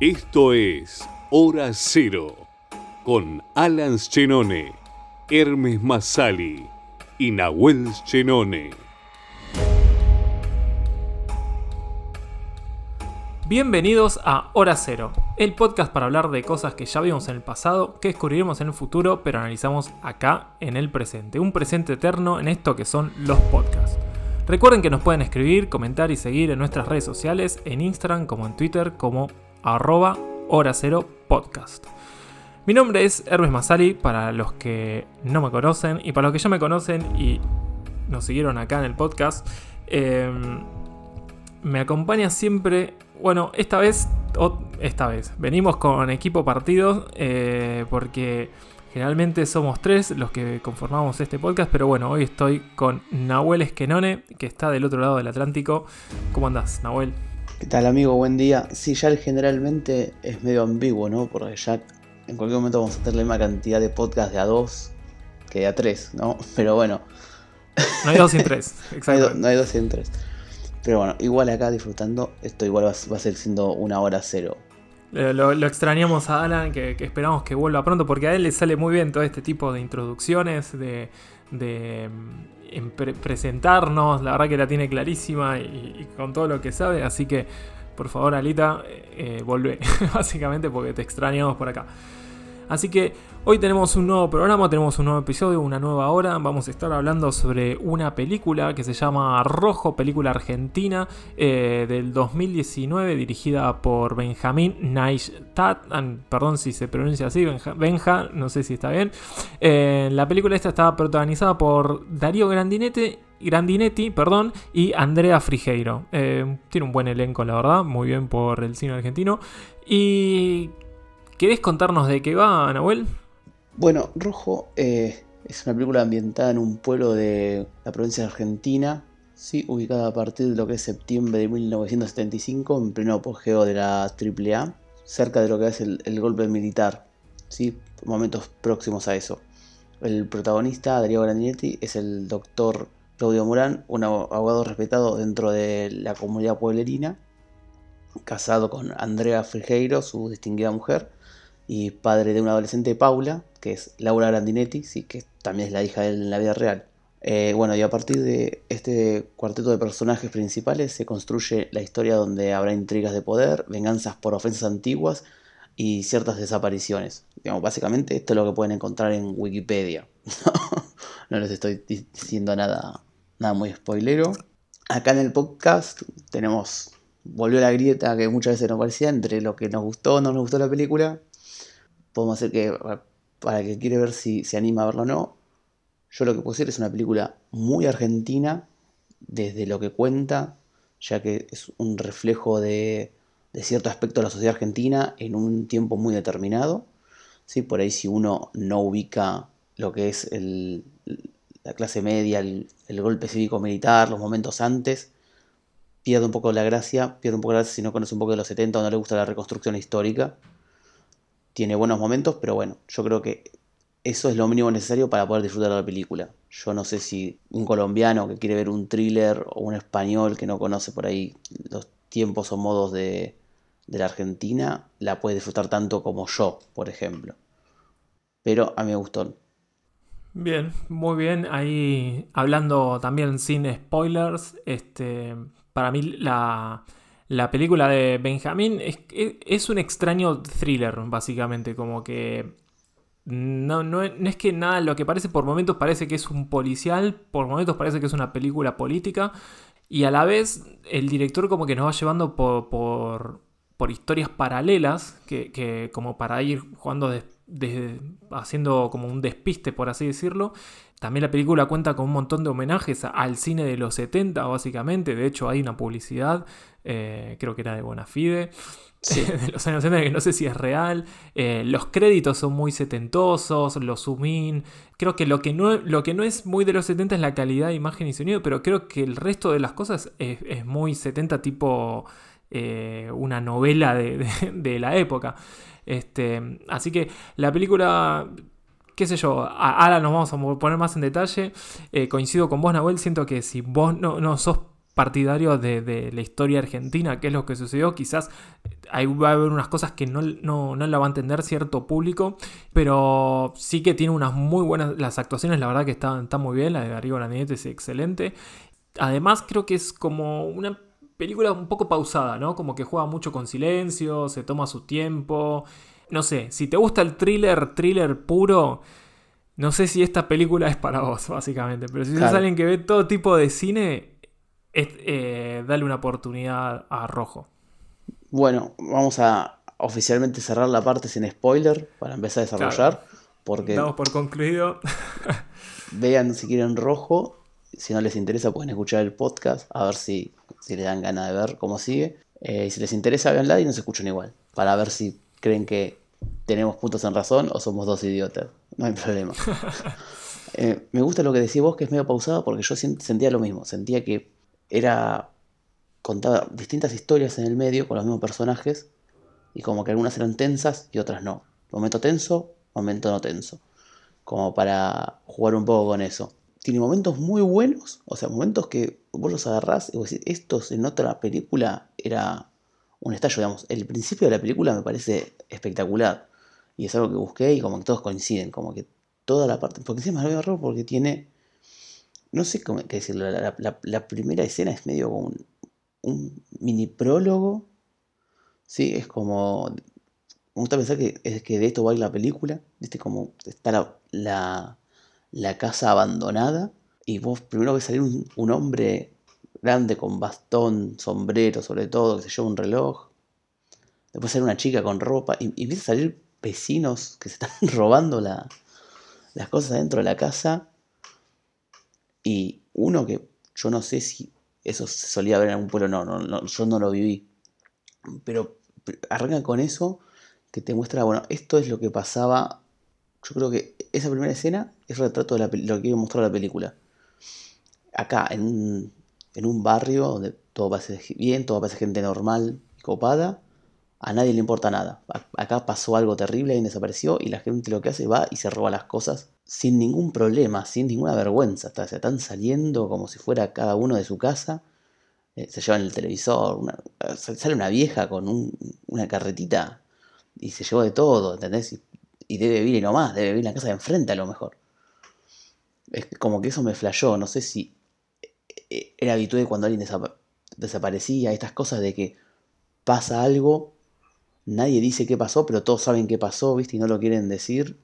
Esto es Hora Cero con Alan Chenone, Hermes Masali y Nahuel Chenone. Bienvenidos a Hora Cero, el podcast para hablar de cosas que ya vimos en el pasado, que descubriremos en el futuro, pero analizamos acá en el presente. Un presente eterno en esto que son los podcasts. Recuerden que nos pueden escribir, comentar y seguir en nuestras redes sociales, en Instagram como en Twitter como arroba hora cero podcast. Mi nombre es Hermes Masali, para los que no me conocen y para los que ya me conocen y nos siguieron acá en el podcast. Em, me acompaña siempre, bueno, esta vez, esta vez, venimos con equipo partido eh, porque Generalmente somos tres los que conformamos este podcast, pero bueno, hoy estoy con Nahuel Esquenone, que está del otro lado del Atlántico. ¿Cómo andás, Nahuel? ¿Qué tal, amigo? Buen día. Sí, ya generalmente es medio ambiguo, ¿no? Porque ya en cualquier momento vamos a tener la misma cantidad de podcasts de a dos que de a tres, ¿no? Pero bueno. No hay dos sin tres, exacto. no, hay dos sin tres. Pero bueno, igual acá disfrutando, esto igual va, va a ser siendo una hora cero lo, extrañamos a Alan, que, esperamos que vuelva pronto, porque a él le sale muy bien todo este tipo de introducciones, de, mm, presentarnos, la verdad que la tiene clarísima y, con todo lo que sabe, así que por favor Alita, eh, vuelve, básicamente porque te extrañamos por acá. Así que hoy tenemos un nuevo programa, tenemos un nuevo episodio, una nueva hora. Vamos a estar hablando sobre una película que se llama Rojo, película argentina eh, del 2019, dirigida por Benjamín Neistat. Perdón si se pronuncia así, Benja, no sé si está bien. Eh, la película esta está protagonizada por Darío Grandinetti Grandinetti, perdón, y Andrea Frigeiro. Eh, tiene un buen elenco, la verdad, muy bien por el cine argentino. Y ¿Querés contarnos de qué va, Nahuel? Bueno, Rojo eh, es una película ambientada en un pueblo de la provincia de Argentina, ¿sí? ubicada a partir de lo que es septiembre de 1975, en pleno apogeo de la AAA, cerca de lo que es el, golpe militar, ¿sí? momentos próximos a eso. El protagonista, Darío Grandinetti, es el doctor Claudio Morán, un abogado respetado dentro de la comunidad pueblerina, casado con Andrea Frigeiro, su distinguida mujer, y padre de una adolescente Paula, que es Laura Grandinetti, sí, que también es la hija de él en la vida real. Eh, bueno, y a partir de este cuarteto de personajes principales se construye la historia donde habrá intrigas de poder, venganzas por ofensas antiguas y ciertas desapariciones. Digamos, básicamente esto es lo que pueden encontrar en Wikipedia. no les estoy diciendo nada, nada muy spoilero. Acá en el podcast tenemos, volvió la grieta que muchas veces nos parecía entre lo que nos gustó o no nos gustó la película podemos hacer que, para el que quiere ver si se anima a verlo o no, yo lo que puedo decir es una película muy argentina, desde lo que cuenta, ya que es un reflejo de, cierto aspecto de la sociedad argentina en un tiempo muy determinado. ¿sí? Por ahí si uno no ubica lo que es la clase media, el, golpe cívico-militar, los momentos antes, pierde un poco la gracia, pierde un poco la gracia si no conoce un poco de los 70 o no le gusta la reconstrucción histórica tiene buenos momentos, pero bueno, yo creo que eso es lo mínimo necesario para poder disfrutar de la película. Yo no sé si un colombiano que quiere ver un thriller o un español que no conoce por ahí los tiempos o modos de, la Argentina la puede disfrutar tanto como yo, por ejemplo. Pero a mí me gustó. Bien, muy bien. Ahí hablando también sin spoilers, este, para mí la, la película de Benjamín es, un extraño thriller, básicamente, como que no, no, es que nada, lo que parece por momentos parece que es un policial, por momentos parece que es una película política, y a la vez el director como que nos va llevando por, por, historias paralelas, que, como para ir jugando haciendo como un despiste, por así decirlo, también la película cuenta con un montón de homenajes al cine de los 70, básicamente. De hecho, hay una publicidad, eh, creo que era de Bonafide, de los años 70, que no sé si es real. Eh, los créditos son muy setentosos, los zoom in. Creo que lo que, no, lo que no es muy de los 70 es la calidad de imagen y sonido, pero creo que el resto de las cosas es, muy 70, tipo eh, una novela de, de la época. Este, así que la película qué sé yo, ahora nos vamos a poner más en detalle. Eh, coincido con vos, Nahuel, siento que si vos no, no sos partidario de, la historia argentina, qué es lo que sucedió. Quizás ahí va a haber unas cosas que no, no, la va a entender cierto público, pero sí que tiene unas muy buenas. Las actuaciones, la verdad que están, muy bien. La de Darío Grandinetti es excelente. Además, creo que es como una película un poco pausada, ¿no? Como que juega mucho con silencio, se toma su tiempo. No sé, si te gusta el thriller, thriller puro, no sé si esta película es para vos, básicamente. Pero si sos alguien que ve todo tipo de cine, eh, dale una oportunidad a Rojo. Bueno, vamos a oficialmente cerrar la parte sin spoiler para empezar a desarrollar. Porque Damos por concluido. vean si quieren Rojo. Si no les interesa, pueden escuchar el podcast a ver si, si les dan ganas de ver cómo sigue. Eh, y si les interesa, véanla y nos escuchan igual. Para ver si creen que tenemos puntos en razón o somos dos idiotas. No hay problema. Eh, me gusta lo que decís vos, que es medio pausado, porque yo sentía lo mismo. Sentía que era contaba distintas historias en el medio con los mismos personajes y como que algunas eran tensas y otras no. Momento tenso, momento no tenso. Como para jugar un poco con eso. Tiene momentos muy buenos, o sea, momentos que vos los agarrás y vos decís, estos en otra película era un estallo, digamos. El principio de la película me parece espectacular y es algo que busqué y como que todos coinciden, como que toda la parte, porque encima lo veo raro porque tiene no sé cómo qué decirlo, la, primera escena es medio como un, mini prólogo, ¿sí? Es como, me gusta pensar que, es que de esto va a ir la película, ¿viste? Como está la, la, casa abandonada y vos primero ves salir un, hombre grande con bastón, sombrero sobre todo, que se lleva un reloj, después sale una chica con ropa y, y a salir vecinos que se están robando la, las cosas dentro de la casa y uno que yo no sé si eso se solía ver en algún pueblo, no, no, yo no lo viví. Pero arranca con eso que te muestra, bueno, esto es lo que pasaba. Yo creo que esa primera escena es retrato de lo que iba a mostrar la película. Acá, en un, en un barrio donde todo parece bien, todo parece gente normal copada, a nadie le importa nada. Acá pasó algo terrible, alguien desapareció y la gente lo que hace va y se roba las cosas sin ningún problema, sin ninguna vergüenza. Se están saliendo como si fuera cada uno de su casa. Eh, se llevan el televisor. sale una vieja con una carretita y se llevó de todo, ¿entendés? Y, debe vivir y no más, debe vivir en la casa de enfrente a lo mejor. Es como que eso me flashó. No sé si eh, era habitual cuando alguien desaparecía, estas cosas de que pasa algo, nadie dice qué pasó, pero todos saben qué pasó, ¿viste? Y no lo quieren decir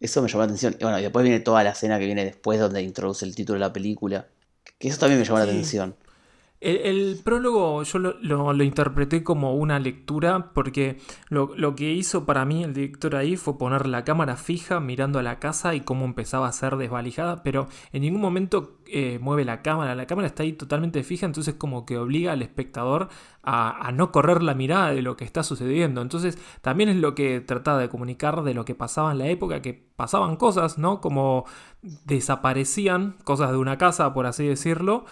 eso me llamó la atención. Y bueno, y después viene toda la escena que viene después donde introduce el título de la película. Que eso también me llamó la atención. El, prólogo yo lo, interpreté como una lectura porque lo, que hizo para mí el director ahí fue poner la cámara fija mirando a la casa y cómo empezaba a ser desvalijada, pero en ningún momento eh, mueve la cámara, la cámara está ahí totalmente fija, entonces como que obliga al espectador a, no correr la mirada de lo que está sucediendo. Entonces también es lo que trataba de comunicar de lo que pasaba en la época, que pasaban cosas, ¿no? Como desaparecían cosas de una casa, por así decirlo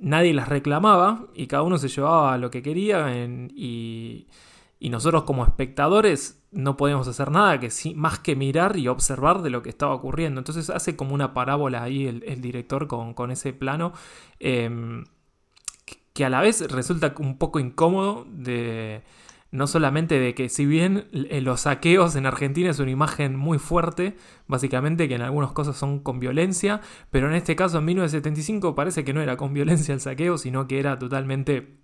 nadie las reclamaba y cada uno se llevaba lo que quería y, nosotros como espectadores no podíamos hacer nada que más que mirar y observar de lo que estaba ocurriendo. Entonces hace como una parábola ahí el, director con, ese plano em, que a la vez resulta un poco incómodo de no solamente de que si bien eh, los saqueos en Argentina es una imagen muy fuerte, básicamente que en algunas cosas son con violencia, pero en este caso en 1975 parece que no era con violencia el saqueo, sino que era totalmente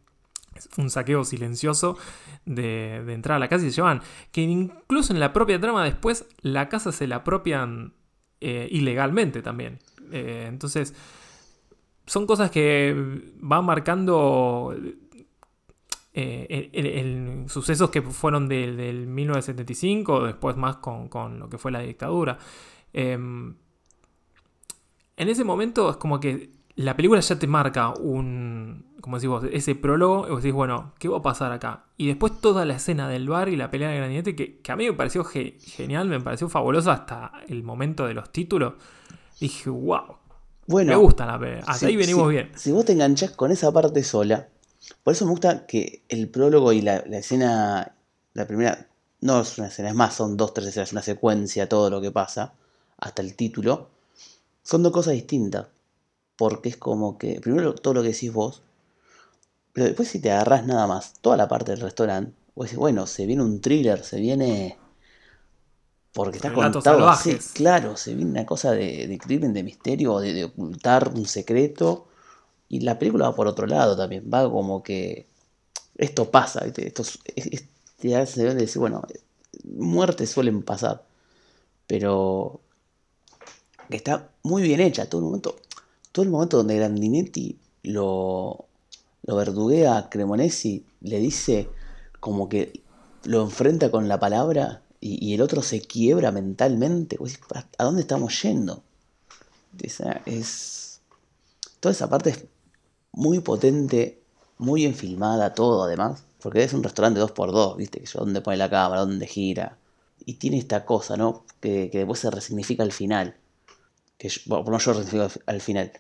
un saqueo silencioso de, entrar a la casa y se llevan, que incluso en la propia trama después la casa se la apropian eh, ilegalmente también. Eh, entonces, son cosas que van marcando eh, sucesos que fueron del, 1975, después más con, lo que fue la dictadura. Em, en ese momento es como que la película ya te marca un, como decís ese prólogo, y vos decís, bueno, ¿qué va a pasar acá? Y después toda la escena del bar y la pelea de granete, que, a mí me pareció genial, me pareció fabuloso hasta el momento de los títulos. Dije, wow. Bueno, me gusta la pelea. Hasta ahí venimos bien. Si vos te enganchás con esa parte sola, por eso me gusta que el prólogo y la, escena, la primera, no es una escena, es más, son dos, tres escenas, una secuencia, todo lo que pasa, hasta el título, son dos cosas distintas. porque es como que, primero todo lo que decís vos, pero después si te agarras nada más, toda la parte del restaurante, vos decís, bueno, se viene un thriller, se viene... Porque está contado así, claro, se viene una cosa de, crimen, de misterio, de, de, ocultar un secreto. Y la película va por otro lado también, va como que esto pasa, esto es, te decir, bueno, muertes suelen pasar, pero que está muy bien hecha todo el momento, todo el momento donde Grandinetti lo, lo verduguea a Cremonesi, le dice como que lo enfrenta con la palabra y, el otro se quiebra mentalmente. ¿A dónde estamos yendo? es, toda esa parte es muy potente, muy bien filmada, todo además. Porque es un restaurante 2x2, ¿viste? Donde pone la cámara, donde gira. Y tiene esta cosa, ¿no? Que, que después se resignifica al final. Que bueno, por lo yo resignifico al final.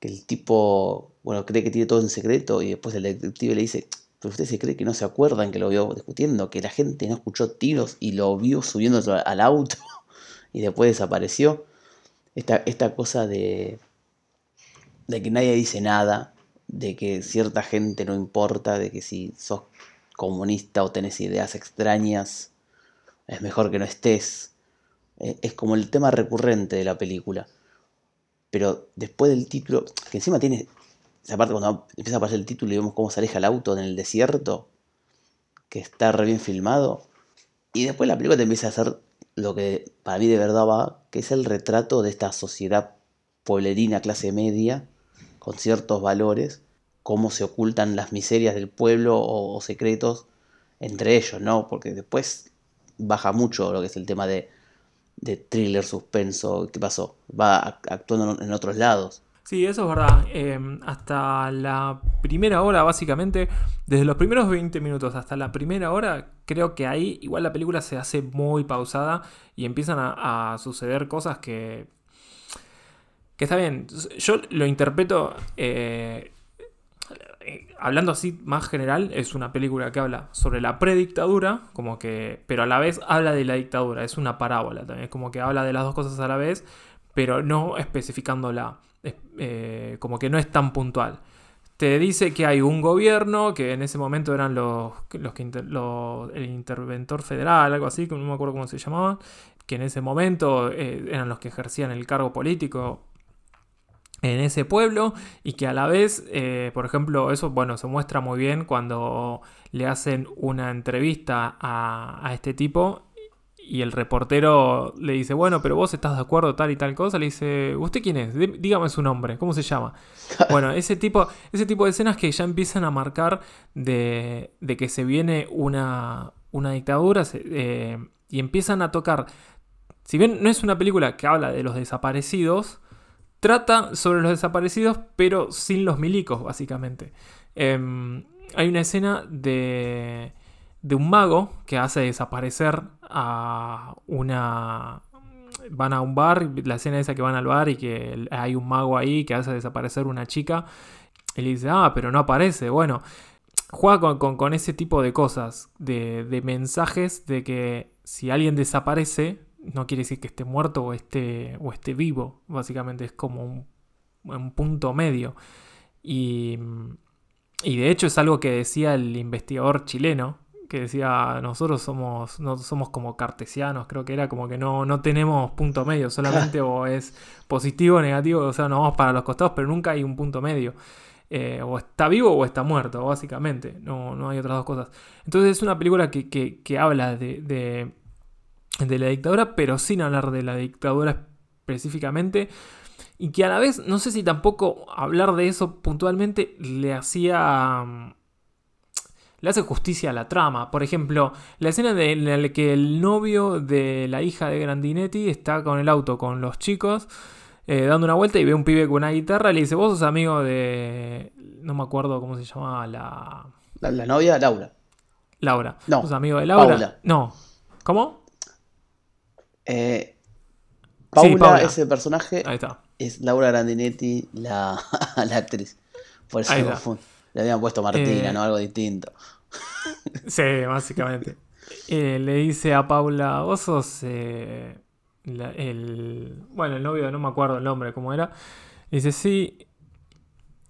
Que el tipo, bueno, cree que tiene todo en secreto y después el detective le dice, pero usted se cree que no se acuerdan que lo vio discutiendo, que la gente no escuchó tiros y lo vio subiendo al auto y después desapareció. Esta, esta cosa de, de que nadie dice nada, de que cierta gente no importa, de que si sos comunista o tenés ideas extrañas, es mejor que no estés. Eh, es como el tema recurrente de la película. Pero después del título, que encima tiene esa parte cuando empieza a aparecer el título y vemos cómo se aleja el auto en el desierto, que está re bien filmado, y después la película te empieza a hacer lo que para mí de verdad va, que es el retrato de esta sociedad pueblerina clase media, con ciertos valores, cómo se ocultan las miserias del pueblo o, secretos entre ellos, ¿no? Porque después baja mucho lo que es el tema de, de thriller, suspenso, ¿qué pasó? Va actuando en otros lados. Sí, eso es verdad. Em, hasta la primera hora, básicamente, desde los primeros 20 minutos hasta la primera hora, creo que ahí igual la película se hace muy pausada y empiezan a suceder cosas que que está bien, yo lo interpreto, eh, hablando así más general, es una película que habla sobre la predictadura, como que, pero a la vez habla de la dictadura, es una parábola también, es como que habla de las dos cosas a la vez, pero no especificándola, eh, como que no es tan puntual. Te dice que hay un gobierno, que en ese momento eran los, los que el interventor federal, algo así, no me acuerdo cómo se llamaba, que en ese momento eh, eran los que ejercían el cargo político en ese pueblo y que a la vez, eh, por ejemplo, eso bueno, se muestra muy bien cuando le hacen una entrevista a, este tipo y el reportero le dice, bueno, pero vos estás de acuerdo tal y tal cosa, le dice, ¿usted quién es? Dígame su nombre, ¿cómo se llama? bueno, ese tipo, ese tipo de escenas que ya empiezan a marcar de, de que se viene una, una dictadura eh, y empiezan a tocar, si bien no es una película que habla de los desaparecidos, Trata sobre los desaparecidos, pero sin los milicos, básicamente. Em, hay una escena de, de un mago que hace desaparecer a una... Van a un bar, la escena esa que van al bar y que hay un mago ahí que hace desaparecer una chica. Y le dice, ah, pero no aparece. Bueno, juega con, ese tipo de cosas, de, de mensajes de que si alguien desaparece, no quiere decir que esté muerto o esté, o esté vivo, básicamente es como un, punto medio. Y, y, de hecho es algo que decía el investigador chileno, que decía, nosotros somos, no somos como cartesianos, creo que era como que no, no tenemos punto medio, solamente o es positivo o negativo, o sea, no vamos para los costados, pero nunca hay un punto medio. Eh, o está vivo o está muerto, básicamente. No, no hay otras dos cosas. Entonces es una película que, habla de, de la dictadura, pero sin hablar de la dictadura específicamente. Y que a la vez, no sé si tampoco hablar de eso puntualmente le hacía. Mm, le hace justicia a la trama. Por ejemplo, la escena en la que el novio de la hija de Grandinetti está con el auto con los chicos. Eh, dando una vuelta y ve un pibe con una guitarra. Le dice: Vos sos amigo de. No me acuerdo cómo se llamaba la. La, novia, Laura. Laura. No. ¿Sos amigo de Laura? No. ¿Cómo? Eh, Paula, ese personaje, es Laura Grandinetti, la, actriz. Por eso le habían puesto Martina, eh, ¿no? Algo distinto. Sí, básicamente. Eh, le dice a Paula, vos sos el... Bueno, el novio, no me acuerdo el nombre, cómo era. Dice, sí.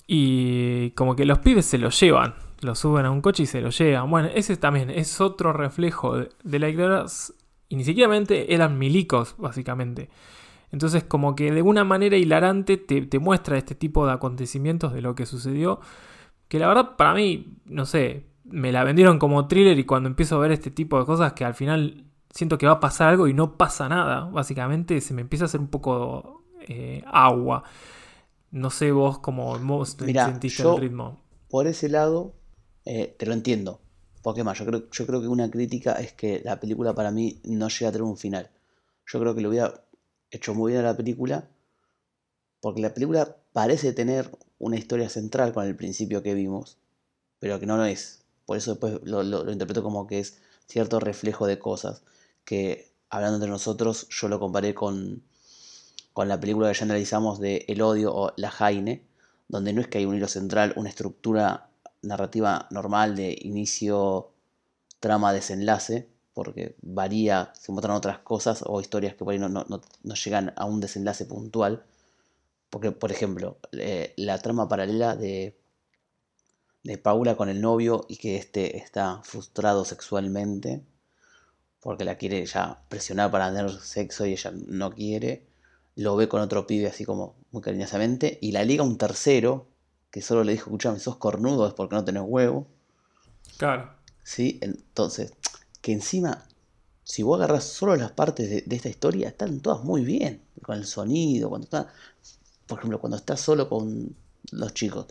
Y como que los pibes se lo llevan. Lo suben a un coche y se lo llevan. Bueno, ese también es otro reflejo de, la iglesia. Y ni siquiera eran milicos, básicamente. Entonces, como que de una manera hilarante te, te, muestra este tipo de acontecimientos de lo que sucedió. Que la verdad, para mí, no sé, me la vendieron como thriller y cuando empiezo a ver este tipo de cosas que al final siento que va a pasar algo y no pasa nada, básicamente se me empieza a hacer un poco eh, agua. No sé vos cómo vos sentiste el ritmo. Por ese lado, eh, te lo entiendo. Porque más, yo creo, que una crítica es que la película para mí no llega a tener un final. Yo creo que lo hubiera hecho muy bien a la película. Porque la película parece tener una historia central con el principio que vimos. Pero que no lo es. Por eso después lo, lo interpreto como que es cierto reflejo de cosas. Que hablando entre nosotros, yo lo comparé con con la película que ya analizamos de El odio o La Jaine, donde no es que hay un hilo central, una estructura narrativa normal de inicio, trama, desenlace, porque varía, se muestran otras cosas o historias que por ahí no, llegan a un desenlace puntual. Porque, por ejemplo, la trama paralela de, de Paula con el novio y que éste está frustrado sexualmente porque la quiere ya presionar para tener sexo y ella no quiere lo ve con otro pibe así como muy cariñosamente, y la liga un tercero, que solo le dijo, escuchame, sos cornudo, es porque no tenés huevo. Claro. Sí, entonces, que encima, si vos agarras solo las partes de, esta historia, están todas muy bien, con el sonido, cuando está, por ejemplo, cuando está solo con los chicos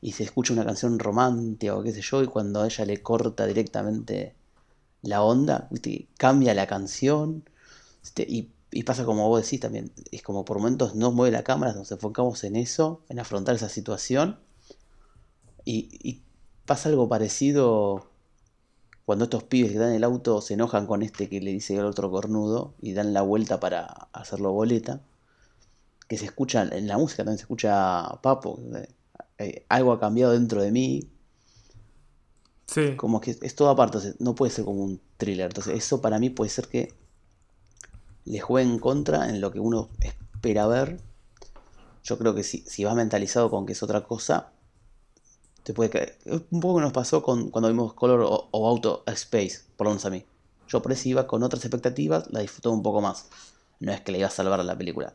y se escucha una canción romántica o qué sé yo, y cuando ella le corta directamente la onda, cambia la canción, y y pasa como vos decís también, es como por momentos no mueve la cámara, nos enfocamos en eso, en afrontar esa situación. Y, pasa algo parecido cuando estos pibes que dan el auto se enojan con este que le dice el otro cornudo y dan la vuelta para hacerlo boleta. Que se escucha, en la música también se escucha Papo, eh, algo ha cambiado dentro de mí. Sí. Como que es todo aparte, no puede ser como un thriller. Entonces, eso para mí puede ser que le juega en contra en lo que uno espera ver. Yo creo que si, si vas mentalizado con que es otra cosa, te puede caer. Un poco nos pasó con, cuando vimos Color o, Auto Space, por lo menos a mí. Yo por eso iba con otras expectativas, la disfruté un poco más. No es que le iba a salvar a la película.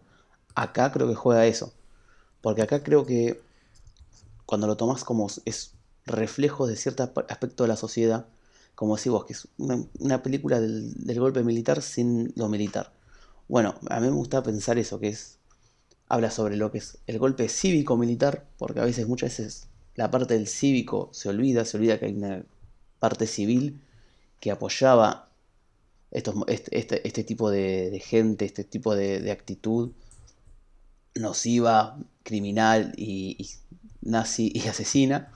Acá creo que juega eso. Porque acá creo que cuando lo tomas como es reflejo de cierto aspecto de la sociedad, como decís vos, que es una, película del, golpe militar sin lo militar. Bueno, a mí me gusta pensar eso, que es, habla sobre lo que es el golpe cívico-militar, porque a veces, muchas veces, la parte del cívico se olvida, se olvida que hay una parte civil que apoyaba estos, este, este, este, tipo de, gente, este tipo de, actitud nociva, criminal y, nazi y asesina.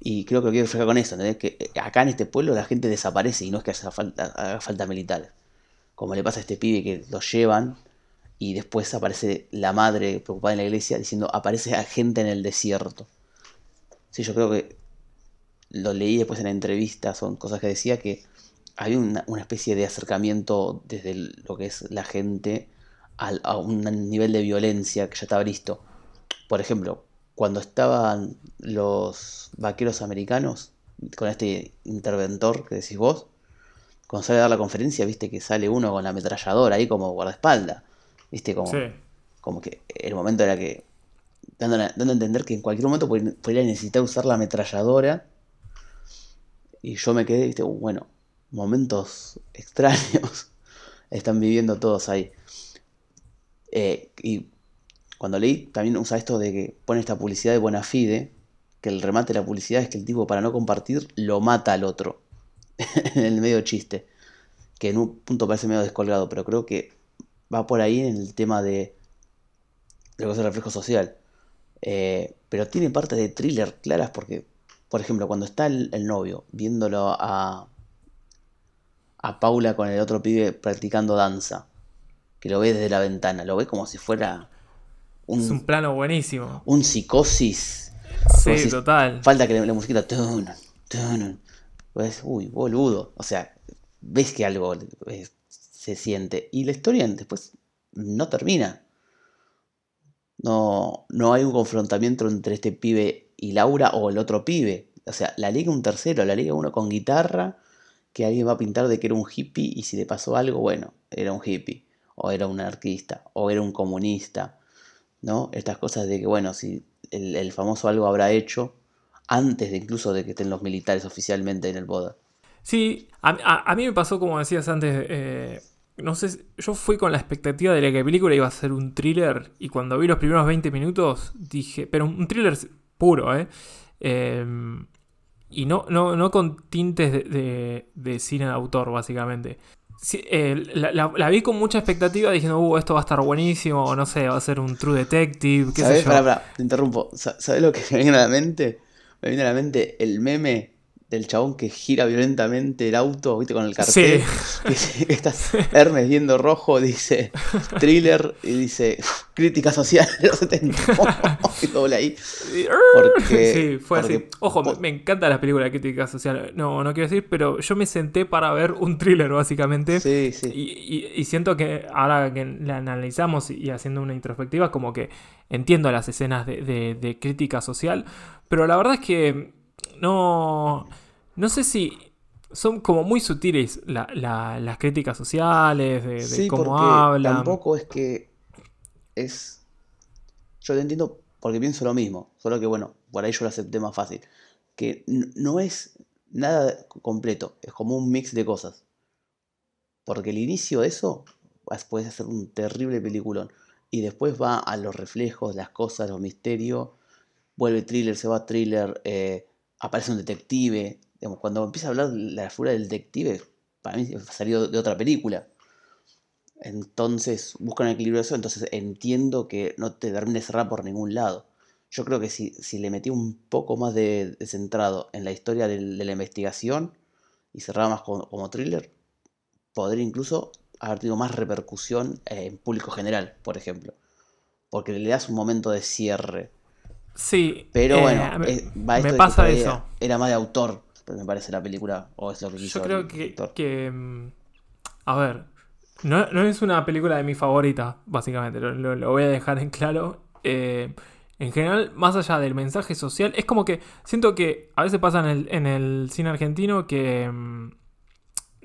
Y creo que lo quiero reflejar con eso, que acá en este pueblo la gente desaparece y no es que falta, haga falta militar. Como le pasa a este pibe que lo llevan y después aparece la madre preocupada en la iglesia diciendo aparece gente en el desierto. Sí, yo creo que lo leí después en la entrevista, son cosas que decía que había una, especie de acercamiento desde lo que es la gente a un nivel de violencia que ya estaba listo. Por ejemplo, cuando estaban los vaqueros americanos con este interventor que decís vos, cuando sale a dar la conferencia, viste que sale uno con la ametralladora ahí como guardaespaldas, viste como, como que el momento era que dando, a entender que en cualquier momento podría necesitar usar la ametralladora y yo me quedé, viste, bueno, momentos extraños están viviendo todos ahí. Eh, y cuando leí, también usa esto de que pone esta publicidad de buena fide, que el remate de la publicidad es que el tipo para no compartir lo mata al otro. en el medio chiste. Que en un punto parece medio descolgado, pero creo que va por ahí en el tema de lo que es el reflejo social. Eh, pero tiene partes de thriller claras porque, por ejemplo, cuando está el, el, novio viéndolo a, a Paula con el otro pibe practicando danza, que lo ve desde la ventana, lo ve como si fuera es un plano buenísimo. Un psicosis. Sí, total. Falta que la, musiquita. Pues, uy, boludo. O sea, ves que algo eh, se siente. Y la historia después no termina. no, no hay un confrontamiento entre este pibe y Laura o el otro pibe. O sea, la liga un tercero, la liga uno con guitarra, que alguien va a pintar de que era un hippie y si le pasó algo, bueno, era un hippie, o era un anarquista, o era un comunista, ¿no? Estas cosas de que, bueno, si el, famoso algo habrá hecho antes de incluso de que estén los militares oficialmente en el boda. Sí, a, mí me pasó como decías antes, eh, no sé, yo fui con la expectativa de que la película iba a ser un thriller y cuando vi los primeros 20 minutos dije, pero un thriller puro, ¿eh? Em, y no, no, no con tintes de, cine de autor, básicamente. Eh, la, vi con mucha expectativa diciendo, uh, esto va a estar buenísimo, o no sé, va a ser un True Detective, qué sé yo. te interrumpo. ¿Sabes lo que me viene a la mente? Me viene a la mente el meme del chabón que gira violentamente el auto, ¿viste? Con el cartel. Sí. Estás Hermes viendo rojo, dice thriller y dice crítica social de los 70. y doble ahí. Porque, sí, fue así. Ojo, me, encanta la película de crítica social. No, no quiero decir, pero yo me senté para ver un thriller, básicamente. Sí, sí. Y, siento que ahora que la analizamos y haciendo una introspectiva, como que entiendo las escenas de crítica social. Pero la verdad es que no. No sé si. Son como muy sutiles las críticas sociales, de, cómo hablan. Tampoco es que. Es. Yo te entiendo porque pienso lo mismo. Solo que, bueno, por ahí yo lo acepté más fácil. Que no es nada completo. Es como un mix de cosas. Porque el inicio de eso puede ser un terrible peliculón. Y después va a los reflejos, las cosas, los misterios. Vuelve thriller, se va thriller. Eh, aparece un detective. cuando empieza a hablar la figura del detective, para mí salió de otra película. Entonces buscan equilibrio eso, entonces entiendo que no te termine cerrar por ningún lado. Yo creo que si, si le metí un poco más de, centrado en la historia de, la investigación y cerraba más como, thriller, podría incluso haber tenido más repercusión en público general, por ejemplo. Porque le das un momento de cierre Sí. Pero bueno, eh, me pasa eso. Era más de autor, me parece la película. O es lo que Yo creo que, mm, A ver. No, es una película de mi favorita, básicamente. Lo, voy a dejar en claro. Eh, en general, más allá del mensaje social, es como que siento que a veces pasa en el, en el cine argentino que, mm,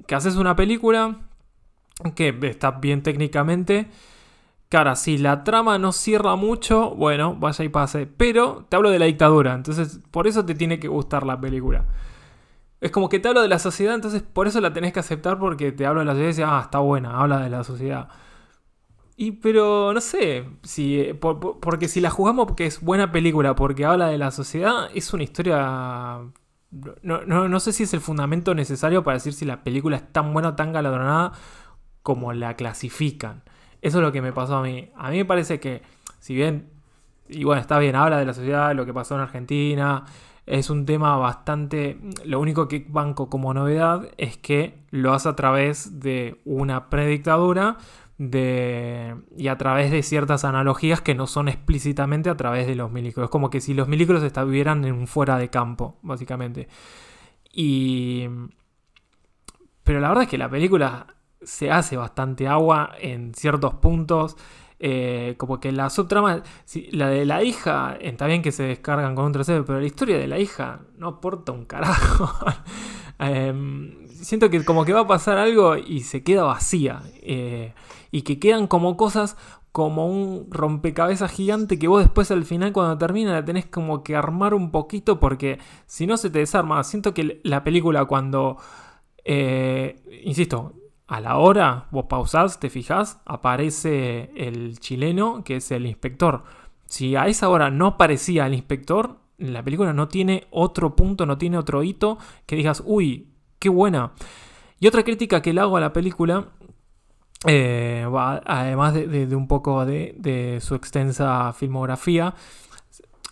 que haces una película que está bien técnicamente Cara, si la trama no cierra mucho, bueno, vaya y pase. Pero te hablo de la dictadura, entonces por eso te tiene que gustar la película. Es como que te hablo de la sociedad, entonces por eso la tenés que aceptar porque te hablo de la sociedad y dices, ah, está buena, habla de la sociedad. Y pero no sé, si, porque si la jugamos porque es buena película, porque habla de la sociedad, es una historia... No, no sé si es el fundamento necesario para decir si la película es tan buena o tan galardonada como la clasifican. Eso es lo que me pasó a mí. A mí me parece que, si bien, y bueno, está bien, habla de la sociedad, lo que pasó en Argentina, es un tema bastante... Lo único que banco como novedad es que lo hace a través de una predictadura de, y a través de ciertas analogías que no son explícitamente a través de los milicos. Es como que si los milicos estuvieran en un fuera de campo, básicamente. Y... Pero la verdad es que la película se hace bastante agua en ciertos puntos. Eh, como que la subtrama, la de la hija, está bien que se descargan con un trasero, pero la historia de la hija no aporta un carajo. Em, siento que como que va a pasar algo y se queda vacía. Eh, y que quedan como cosas como un rompecabezas gigante que vos después al final cuando termina la tenés como que armar un poquito porque si no se te desarma. Siento que la película cuando... Eh, insisto, a la hora, vos pausás, te fijás, aparece el chileno que es el inspector. Si a esa hora no aparecía el inspector, la película no tiene otro punto, no tiene otro hito que digas, uy, qué buena. Y otra crítica que le hago a la película, eh, además de, un poco de, de su extensa filmografía,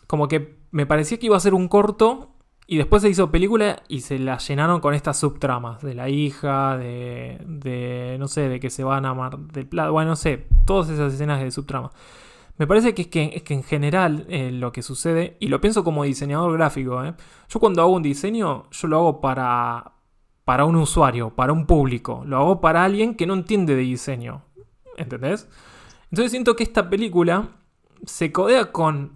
como que me parecía que iba a ser un corto y después se hizo película y se la llenaron con estas subtramas de la hija, de, de no sé, de que se van a amar del plato, bueno, no sé, todas esas escenas de subtrama. Me parece que es que, es que en general eh, lo que sucede, y lo pienso como diseñador gráfico, eh, yo cuando hago un diseño, yo lo hago para, para un usuario, para un público, lo hago para alguien que no entiende de diseño, ¿entendés? Entonces siento que esta película se codea con.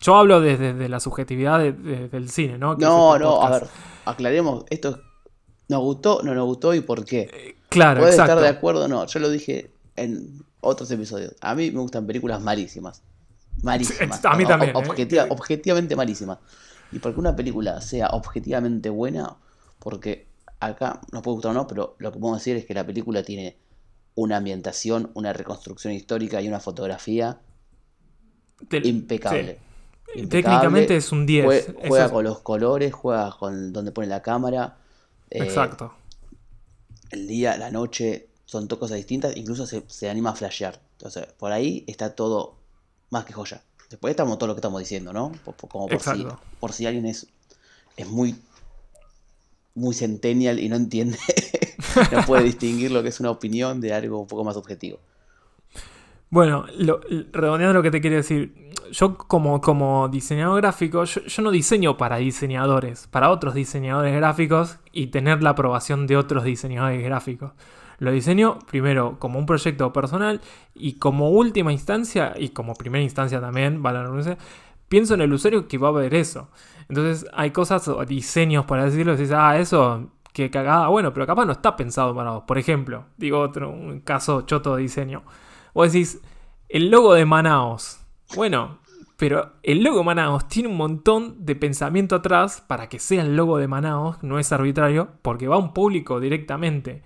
Yo hablo desde, la subjetividad del cine, ¿no? no, no, a ver, aclaremos. Esto nos gustó, no nos gustó y por qué. Eh, claro, Puede estar de acuerdo no. Yo lo dije en otros episodios. A mí me gustan películas malísimas. Malísimas. A mí también. ¿eh? Objetivamente malísimas. Y porque una película sea objetivamente buena, porque acá nos puede gustar o no, pero lo que podemos decir es que la película tiene una ambientación, una reconstrucción histórica y una fotografía impecable. Técnicamente es un 10. Juega, con los colores, juega con donde pone la cámara. Eh, Exacto. El día, la noche, son dos cosas distintas, incluso se, anima a flashear. Entonces, por ahí está todo más que joya. Después estamos todo lo que estamos diciendo, ¿no? Como por, si, por si alguien es, es muy, muy centennial y no entiende, no puede distinguir lo que es una opinión de algo un poco más objetivo. Bueno, redondeando lo que te quería decir, yo como, como diseñador gráfico, yo, no diseño para diseñadores, para otros diseñadores gráficos y tener la aprobación de otros diseñadores gráficos. Lo diseño primero como un proyecto personal y como última instancia y como primera instancia también, vale pienso en el usuario que va a ver eso. Entonces hay cosas o diseños, por decirlo, dices, ah, eso, que cagada, bueno, pero capaz no está pensado para vos. Por ejemplo, digo otro, un caso choto de diseño. Vos decís, el logo de Manaos. Bueno, pero el logo de Manaos tiene un montón de pensamiento atrás para que sea el logo de Manaos, no es arbitrario, porque va a un público directamente.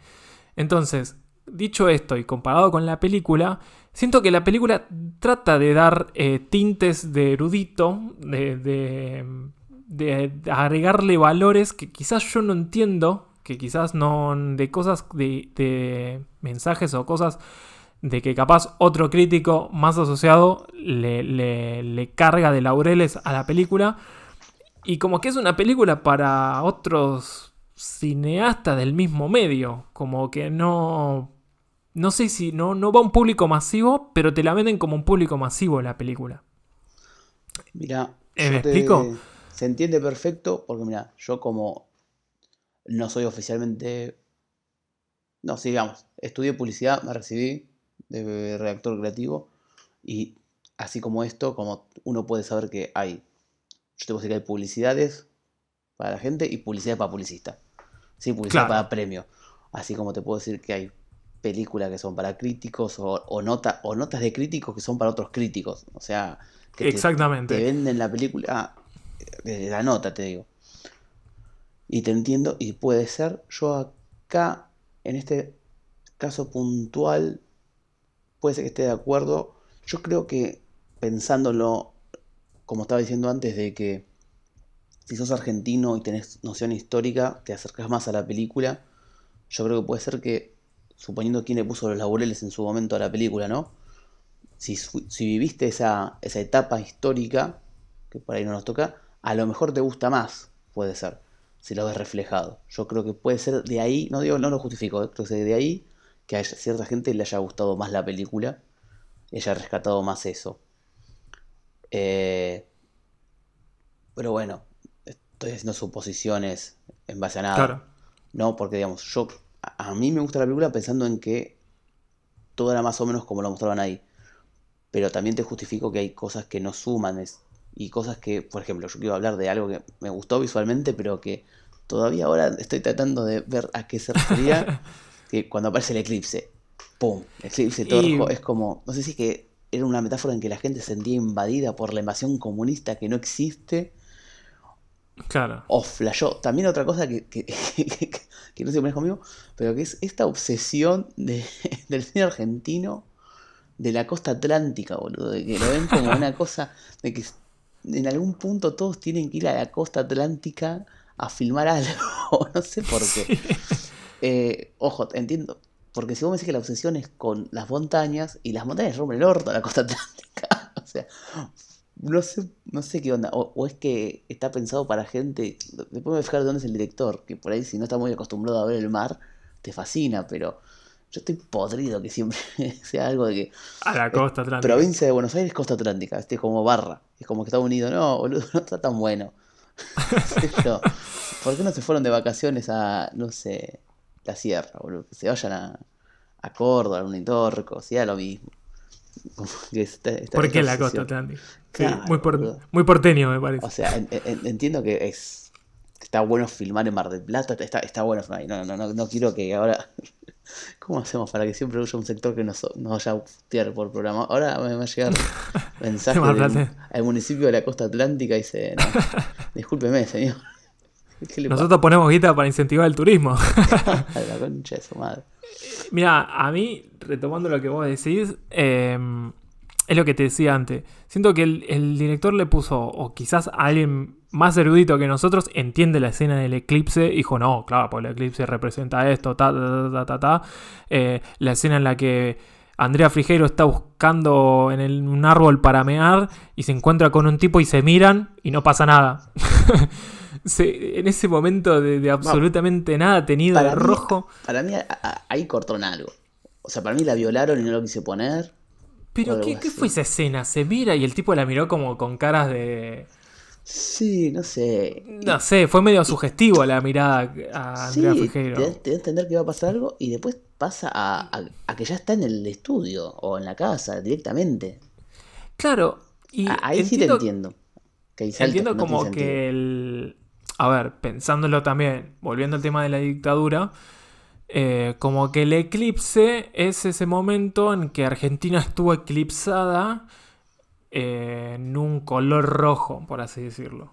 Entonces, dicho esto y comparado con la película, siento que la película trata de dar eh, tintes de erudito, de, de, agregarle valores que quizás yo no entiendo, que quizás no, de cosas, de, mensajes o cosas de que capaz otro crítico más asociado le, le, carga de laureles a la película. Y como que es una película para otros cineasta del mismo medio. Como que no. No sé si no, no va a un público masivo, pero te la venden como un público masivo la película. Mira, ¿Eh, ¿me explico? Se entiende perfecto, porque mira, yo como no soy oficialmente. No, sigamos. Estudié publicidad, me recibí de redactor creativo. Y así como esto, como uno puede saber que hay. Yo te puedo decir que hay publicidades para la gente y publicidad para publicista. Sí, publicidad para premio. Así como te puedo decir que hay películas que son para críticos o, o notas de críticos que son para otros críticos. O sea, que Exactamente. Te, venden la película desde la nota, te digo. Y te entiendo, y puede ser. Yo acá, en este caso puntual, puede ser que esté de acuerdo. Yo creo que pensándolo, como estaba diciendo antes, de que si sos argentino y tenés noción histórica, te acercas más a la película. Yo creo que puede ser que, suponiendo quién le puso los laureles en su momento a la película, ¿no? Si, viviste esa, esa etapa histórica, que por ahí no nos toca, a lo mejor te gusta más, puede ser, si lo ves reflejado. Yo creo que puede ser de ahí, no digo, no lo justifico, ¿eh? creo que de ahí que a cierta gente le haya gustado más la película, haya rescatado más eso. Eh, pero bueno, estoy haciendo suposiciones en base a nada. No, porque digamos, yo a, mí me gusta la película pensando en que todo era más o menos como lo mostraban ahí. Pero también te justifico que hay cosas que no suman y cosas que, por ejemplo, yo quiero hablar de algo que me gustó visualmente, pero que todavía ahora estoy tratando de ver a qué se refería. que cuando aparece el eclipse, ¡pum! El eclipse todo es como, no sé si es que era una metáfora en que la gente se sentía invadida por la invasión comunista que no existe Claro. O flashó. También otra cosa que, no se pone conmigo, pero que es esta obsesión de, del cine argentino de la costa atlántica, boludo. De que lo ven como una cosa de que en algún punto todos tienen que ir a la costa atlántica a filmar algo. no sé por qué. Eh, ojo, entiendo. Porque si vos me decís que la obsesión es con las montañas, y las montañas rompen el orto a la costa atlántica. o sea, no sé, no sé qué onda. O, es que está pensado para gente. Después me voy a fijar de dónde es el director. Que por ahí, si no está muy acostumbrado a ver el mar, te fascina. Pero yo estoy podrido que siempre sea algo de que. A la costa atlántica. Provincia de Buenos Aires, costa atlántica. Este es como barra. Es como que está unido. No, boludo, no está tan bueno. ¿Por qué no se fueron de vacaciones a, no sé, la sierra, boludo? Que se vayan a, a Córdoba, a Unitorco, sea lo mismo. ¿Por qué la costa atlántica? muy, muy porteño, me parece. O sea, entiendo que es está bueno filmar en Mar del Plata, está, está bueno filmar. No, no, no, no quiero que ahora. ¿Cómo hacemos para que siempre haya un sector que nos, nos vaya a por programa? Ahora me va a llegar mensaje al municipio de la costa atlántica y dice: no, Discúlpeme, señor. Nosotros ponemos guita para incentivar el turismo. la concha de su madre. Mira, a mí, retomando lo que vos decís, em, es lo que te decía antes. Siento que el, director le puso, o quizás alguien más erudito que nosotros, entiende la escena del eclipse. Y dijo, no, claro, pues el eclipse representa esto, ta, ta, ta, ta, ta. Eh, la escena en la que Andrea Frigeiro está buscando en un árbol para mear y se encuentra con un tipo y se miran y no pasa nada. en ese momento de, absolutamente nada tenido de rojo. Para mí ahí cortaron algo. O sea, para mí la violaron y no lo quise poner. Pero ¿qué, fue esa escena? Se mira y el tipo la miró como con caras de... Sí, no sé. No sé, fue medio sugestivo la mirada a Andrea sí, Te, te da a entender que va a pasar algo y después pasa a, que ya está en el estudio o en la casa directamente. Claro, y ahí sí te entiendo. entiendo como que el, a ver, pensándolo también, volviendo al tema de la dictadura, eh, como que el eclipse es ese momento en que Argentina estuvo eclipsada eh, en un color rojo, por así decirlo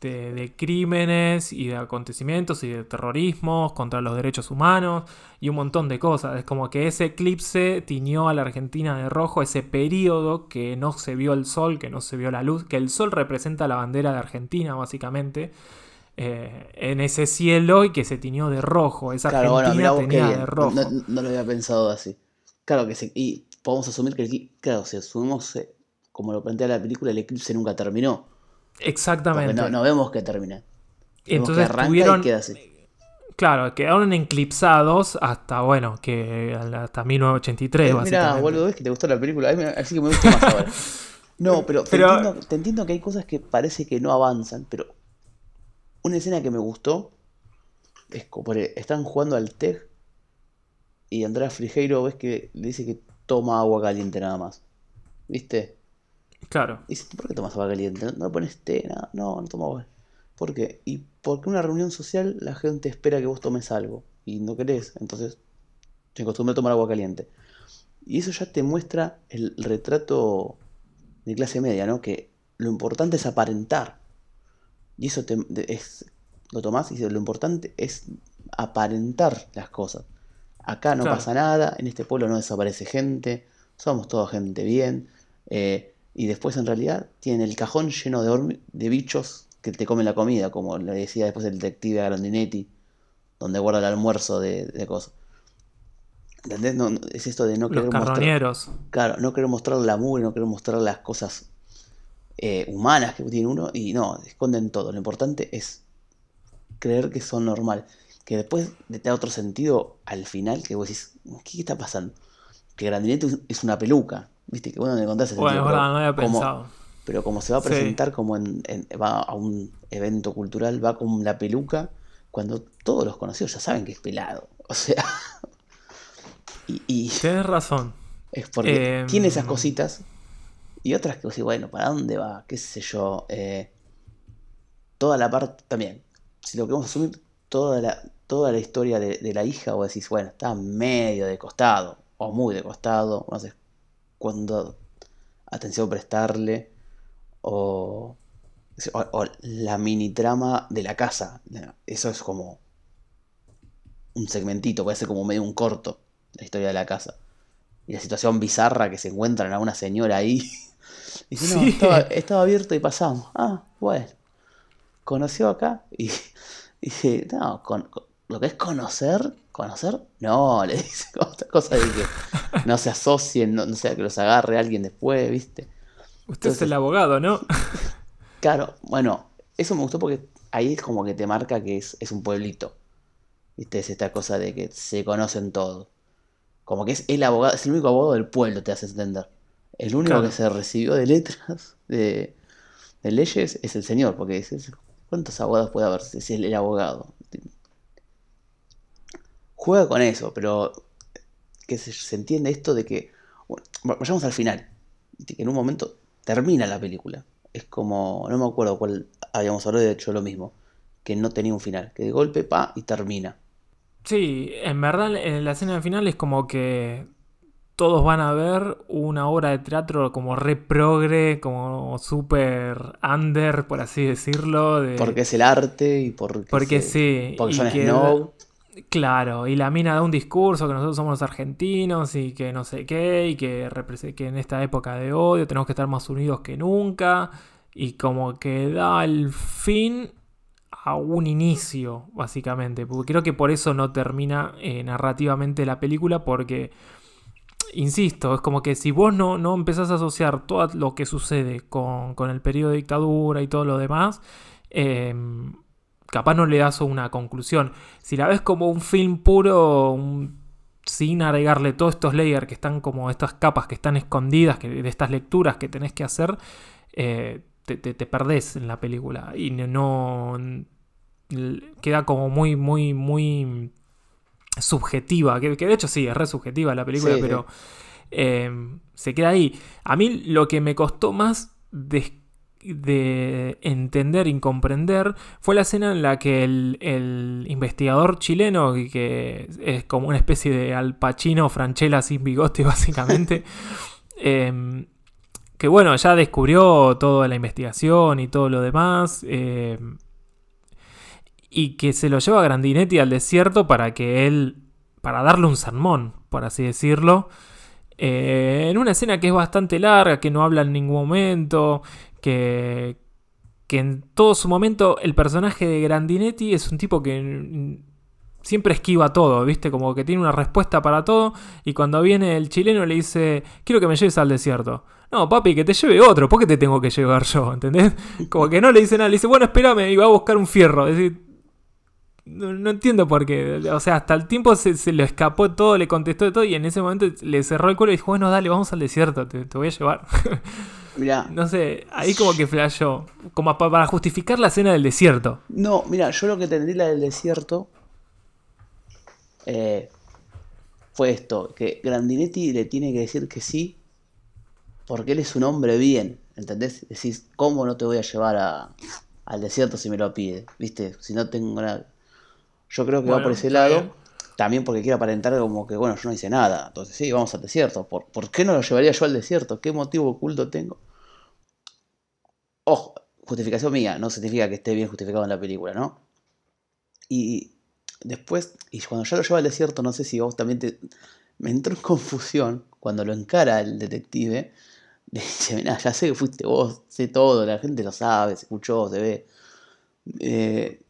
de, crímenes y de acontecimientos y de terrorismos contra los derechos humanos y un montón de cosas. Es como que ese eclipse tiñó a la Argentina de rojo, ese periodo que no se vio el sol, que no se vio la luz, que el sol representa la bandera de Argentina básicamente. Eh, en ese cielo y que se tiñó de rojo. Esa Argentina tenía de rojo. No, lo había pensado así. Claro que sí. Y podemos asumir que, claro, si asumimos, eh, como lo plantea la película, el eclipse nunca terminó Exactamente. no, no, vemos que termina. Entonces tuvieron, Claro, quedaron eclipsados hasta, bueno, que hasta 1983. Eh, mira, boludo, es que te gustó la película. Así que me gusta más ahora. No, pero, Te, entiendo, que hay cosas que parece que no avanzan, pero una escena que me gustó es como están jugando al TEG y Andrés Frigeiro ves que le dice que toma agua caliente nada más. ¿Viste? Claro. Y dice, ¿por qué tomas agua caliente? ¿No, pones té? Nada? No, no tomo agua. ¿Por qué? Y porque en una reunión social la gente espera que vos tomes algo y no querés, entonces te acostumbras a tomar agua caliente. Y eso ya te muestra el retrato de clase media, ¿no? Que lo importante es aparentar. Y eso te, es, lo tomás y lo importante es aparentar las cosas. Acá no pasa nada, en este pueblo no desaparece gente, somos toda gente bien. Eh, y después en realidad tienen el cajón lleno de, de bichos que te comen la comida, como le decía después el detective Grandinetti, donde guarda el almuerzo de, cosas. ¿Entendés? No, es esto de no querer mostrar. Claro, no querer mostrar la mugre, no querer mostrar las cosas eh, humanas que tiene uno, y no, esconden todo. Lo importante es creer que son normal. Que después te da otro sentido al final, que vos decís, ¿qué está pasando? Que Grandinetti es una peluca. Viste que bueno me contaste Bueno, verdad, no había pensado. pero como se va a presentar como en, va a un evento cultural, va con la peluca, cuando todos los conocidos ya saben que es pelado. O sea. y, Tienes razón. Es porque tiene esas em, cositas. Y otras que vos bueno, ¿para dónde va? ¿Qué sé yo? Eh, toda la parte. También. Si lo queremos asumir, toda la, toda la historia de, de la hija, vos decís, bueno, está medio de costado. O muy de costado. No sé cuando atención prestarle o, o, la mini trama de la casa. Eso es como un segmentito, puede ser como medio un corto, la historia de la casa. Y la situación bizarra que se encuentran a una señora ahí. Y dice, no, estaba, abierto y pasamos. Ah, bueno. Conoció acá y, dice, no, con, lo que es conocer, conocer, no, le dice otra cosa de que no se asocien, no, sea que los agarre alguien después, ¿viste? Usted es el abogado, ¿no? Claro, bueno, eso me gustó porque ahí es como que te marca que es, un pueblito. ¿Viste? Es esta cosa de que se conocen todos. Como que es el abogado, es el único abogado del pueblo, te hace entender. El único que se recibió de letras, de, leyes, es el señor, porque dices, ¿cuántos abogados puede haber si es el abogado? Juega con eso, pero que se, entiende esto de que Bueno, vayamos al final. Que en un momento termina la película. Es como, no me acuerdo cuál habíamos hablado de hecho lo mismo, que no tenía un final, que de golpe pa y termina. Sí, en verdad en la escena final es como que todos van a ver una obra de teatro como re progre, como super under, por así decirlo. porque es el arte y porque, porque sí. Porque son Snow. Claro, y la mina da un discurso que nosotros somos los argentinos y que no sé qué, y que, que en esta época de odio tenemos que estar más unidos que nunca, y como que da el fin a un inicio, básicamente, porque creo que por eso no termina eh, narrativamente la película, porque insisto, es como que si vos no, no empezás a asociar todo lo que sucede con, el periodo de dictadura y todo lo demás, em, capaz no le das una conclusión. Si la ves como un film puro, sin agregarle todos estos layers que están como estas capas que están escondidas, que, de estas lecturas que tenés que hacer, eh, te, te, perdés en la película y no, queda como muy, muy, muy subjetiva, que, de hecho sí, es re subjetiva la película, pero em, se queda ahí. A mí lo que me costó más de, entender y comprender fue la escena en la que el, investigador chileno, que es como una especie de alpachino franchella sin bigote básicamente, em, que bueno, ya descubrió toda la investigación y todo lo demás. Em, y que se lo lleva a Grandinetti al desierto para que él, para darle un sermón, por así decirlo, eh, en una escena que es bastante larga, que no habla en ningún momento, que, que en todo su momento el personaje de Grandinetti es un tipo que siempre esquiva todo, ¿viste? Como que tiene una respuesta para todo y cuando viene el chileno le dice, quiero que me lleves al desierto. No, papi, que te lleve otro, ¿por qué te tengo que llevar yo? ¿Entendés? Como que no le dice nada, le dice, bueno, espérame y va a buscar un fierro. Decir, no, entiendo por qué. O sea, hasta el tiempo se, se, le escapó todo, le contestó todo y en ese momento le cerró el culo y dijo, bueno, dale, vamos al desierto, te, voy a llevar. Mira. no sé, ahí como que flashó. Como para justificar la escena del desierto. No, mira, yo lo que entendí la del desierto eh, fue esto, que Grandinetti le tiene que decir que sí, porque él es un hombre bien, ¿entendés? Decís, ¿cómo no te voy a llevar a, al desierto si me lo pide? ¿Viste? Si no tengo nada yo creo que va por ese lado. También porque quiere aparentar como que, bueno, yo no hice nada. Entonces, sí, vamos al desierto. ¿Por, ¿Por qué no lo llevaría yo al desierto? ¿Qué motivo oculto tengo? Ojo, justificación mía. No significa que esté bien justificado en la película, ¿no? Y después, y cuando ya lo lleva al desierto, no sé si vos también te... Me entró en confusión cuando lo encara el detective. Dice, mira, ya sé que fuiste vos, sé todo, la gente lo sabe, se escuchó, se ve. Eh,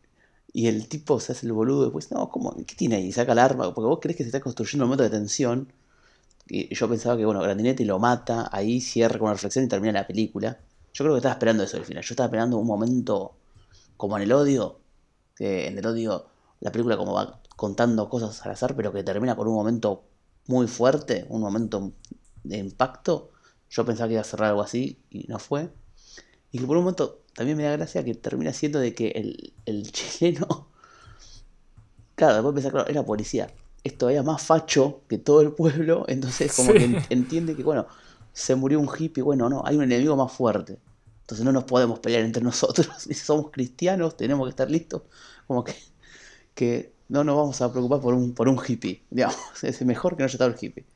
y el tipo se hace el boludo después, no, ¿cómo? ¿Qué tiene ahí? Saca el arma, porque vos crees que se está construyendo un momento de tensión. Y yo pensaba que, bueno, Grandinetti lo mata, ahí cierra con una reflexión y termina la película. Yo creo que estaba esperando eso al final. Yo estaba esperando un momento como en el odio, que en el odio la película como va contando cosas al azar, pero que termina con un momento muy fuerte, un momento de impacto. Yo pensaba que iba a cerrar algo así y no fue. Y que por un momento también me da gracia que termina siendo de que el, el chileno. Claro, después pensar, claro, era policía. Es todavía más facho que todo el pueblo. Entonces, como que entiende que, bueno, se murió un hippie. Bueno, no, hay un enemigo más fuerte. Entonces no nos podemos pelear entre nosotros. Y si somos cristianos, tenemos que estar listos. Como que, que no nos vamos a preocupar por un, por un hippie. Digamos, es mejor que no haya estado el hippie.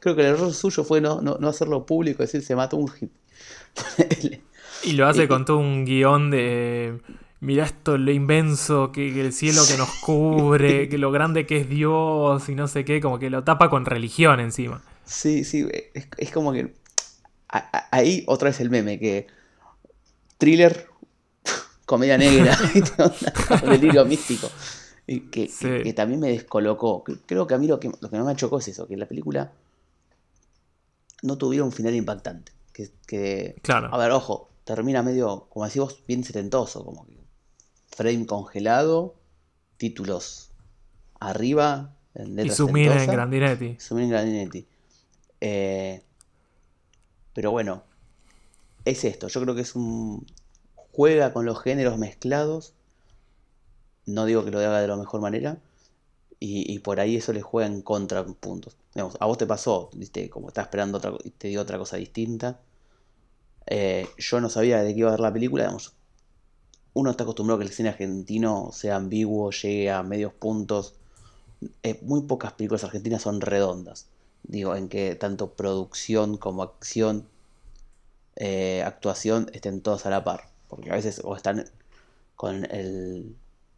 creo que el error suyo fue no, no, no hacerlo público, decir se mató un hippie. y lo hace con todo un guion de. Mira esto, lo inmenso, que, el cielo que nos cubre, que lo grande que es Dios y no sé qué, como que lo tapa con religión encima. Sí, sí, es, como que. Ahí otra vez el meme, que. Thriller, comedia negra, delirio místico. Que, que, también me descolocó. Creo que a mí lo que, lo que me chocó es eso, que la película no tuviera un final impactante. Que, claro. A ver, ojo, termina medio, como decís vos, bien setentoso, como que frame congelado, títulos arriba, en Y sumir en Grandinetti. Sumir en Grandinetti. Eh, pero bueno, es esto. Yo creo que es un. Juega con los géneros mezclados. No digo que lo haga de la mejor manera. Y, por ahí eso le juega en contra puntos. a vos te pasó, ¿viste? como estás esperando otra, te dio otra cosa distinta. Eh, yo no sabía de qué iba a ver la película, digamos. Uno está acostumbrado a que el cine argentino sea ambiguo, llegue a medios puntos. Eh, muy pocas películas argentinas son redondas. Digo, en que tanto producción como acción, eh, actuación estén todas a la par. Porque a veces o están con el,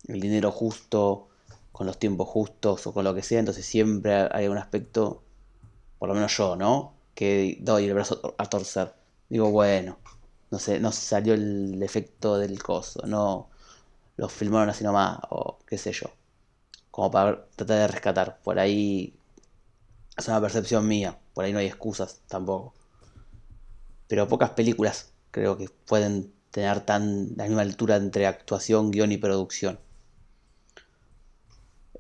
el dinero justo, con los tiempos justos o con lo que sea, entonces siempre hay un aspecto, por lo menos yo, ¿no? Que doy el brazo a torcer. Digo, bueno, no sé, no salió el efecto del coso, no lo filmaron así nomás, o qué sé yo. Como para tratar de rescatar. Por ahí es una percepción mía, por ahí no hay excusas tampoco. Pero pocas películas creo que pueden tener tan la misma altura entre actuación, guion y producción.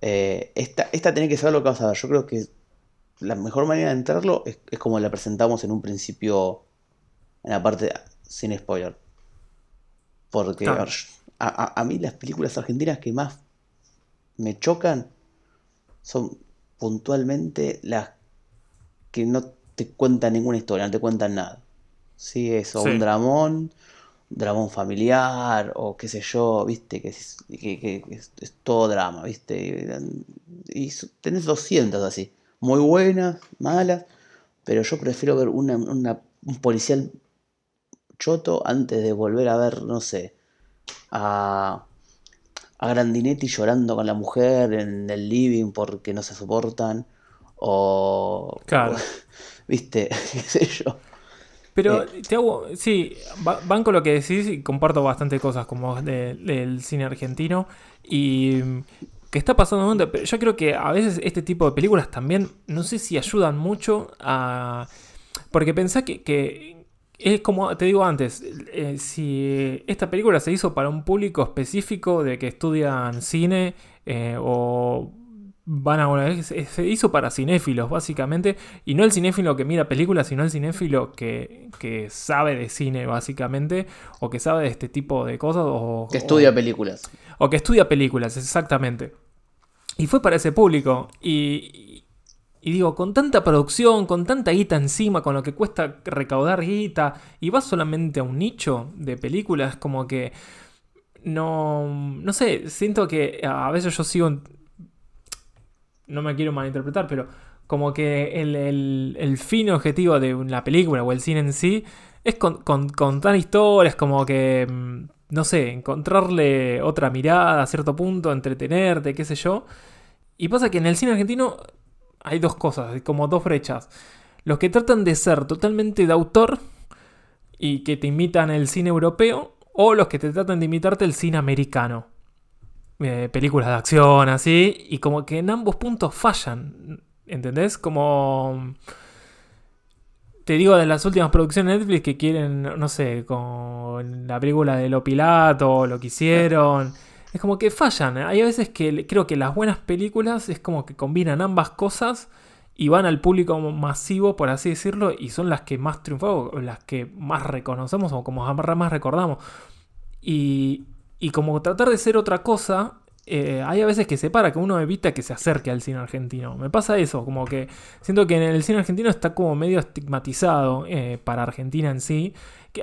Eh, esta, esta tiene que saber lo que vas a ver. Yo creo que la mejor manera de entrarlo es, como la presentamos en un principio, en la parte sin spoiler. Porque a, mí las películas argentinas que más me chocan son puntualmente las que no te cuentan ninguna historia, no te cuentan nada. Sí, eso, un dramón, dramón familiar o qué sé yo, viste, que es, que, es, todo drama, viste. Y, tenés 200 así, muy buenas, malas, pero yo prefiero ver una, un policial choto antes de volver a ver, no sé, a, a Grandinetti llorando con la mujer en el living porque no se soportan, o... Claro. viste, qué sé yo. Pero eh, te hago, sí, van con lo que decís y comparto bastante cosas como del cine argentino y que está pasando pero yo creo que a veces este tipo de películas también, no sé si ayudan mucho a... Porque pensá que, es como te digo antes, eh, si esta película se hizo para un público específico de que estudian cine eh, o van a se hizo para cinéfilos básicamente y no el cinéfilo que mira películas sino el cinéfilo que, que sabe de cine básicamente o que sabe de este tipo de cosas o que estudia películas. o que estudia películas exactamente. Y fue para ese público y, y digo con tanta producción con tanta guita encima con lo que cuesta recaudar guita y va solamente a un nicho de películas como que no no sé siento que a veces yo sigo no me quiero malinterpretar, pero como que el, fin objetivo de la película o el cine en sí es contar historias, como que, mm, no sé, encontrarle otra mirada a cierto punto, entretenerte, qué sé yo. Y pasa que en el cine argentino hay dos cosas, como dos brechas. Los que tratan de ser totalmente de autor y que te imitan el cine europeo, o los que te tratan de imitarte el cine americano. Eh, películas de acción, así, y como que en ambos puntos fallan, ¿entendés? Como... Te digo de las últimas producciones de Netflix que quieren, no sé, con la película de Lo Pilato, lo que hicieron. Es como que fallan. Hay veces que creo que las buenas películas es como que combinan ambas cosas y van al público masivo, por así decirlo, y son las que más triunfan, o las que más reconocemos o como más recordamos. Y, y como tratar de ser otra cosa, eh, hay a veces que se para, que uno evita que se acerque al cine argentino. Me pasa eso, como que siento que en el cine argentino está como medio estigmatizado eh, para Argentina en sí. Que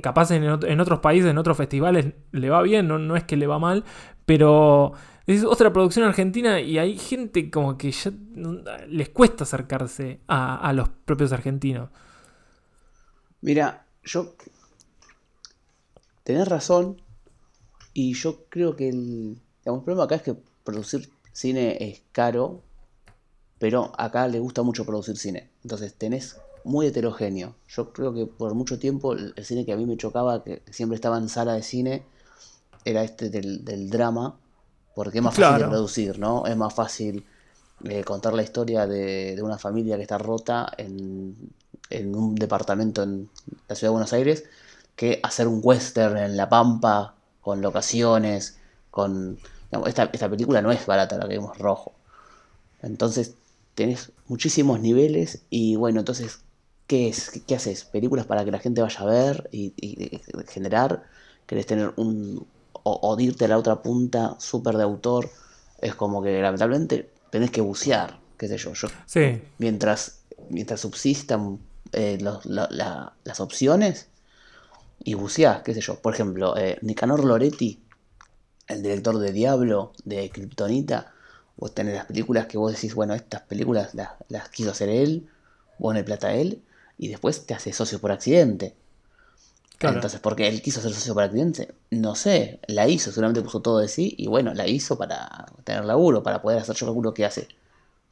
capaz en, otros países, en otros festivales le va bien, no, es que le va mal, pero es otra producción argentina y hay gente como que ya les cuesta acercarse a, a los propios argentinos. Mira, yo... Tenés razón, y yo creo que el, problema acá es que producir cine es caro, pero acá le gusta mucho producir cine. Entonces tenés muy heterogéneo. Yo creo que por mucho tiempo el, cine que a mí me chocaba, que siempre estaba en sala de cine, era este del, drama, porque es más fácil de producir, ¿no? Es más fácil eh, contar la historia de, una familia que está rota en, en un departamento en la ciudad de Buenos Aires que hacer un western en La Pampa con locaciones, con... esta, película no es barata, la que vemos rojo. Entonces tenés muchísimos niveles y bueno, entonces, ¿qué es? ¿Qué, haces? ¿Películas para que la gente vaya a ver y, generar? ¿Querés tener un... o, o irte a la otra punta, súper de autor? Es como que lamentablemente tenés que bucear, qué sé yo. yo Sí. mientras, mientras subsistan eh, los- la- la- las opciones y buceás, qué sé yo. Por ejemplo, eh, Nicanor Loretti, el director de Diablo, de Kryptonita, vos tenés las películas que vos decís, bueno, estas películas las, las quiso hacer él, vos le plata a él, y después te hace socio por accidente. Claro. Entonces, ¿por qué él quiso ser socio por accidente? No sé, la hizo, seguramente puso todo de sí, y bueno, la hizo para tener laburo, para poder hacer, yo calculo que hace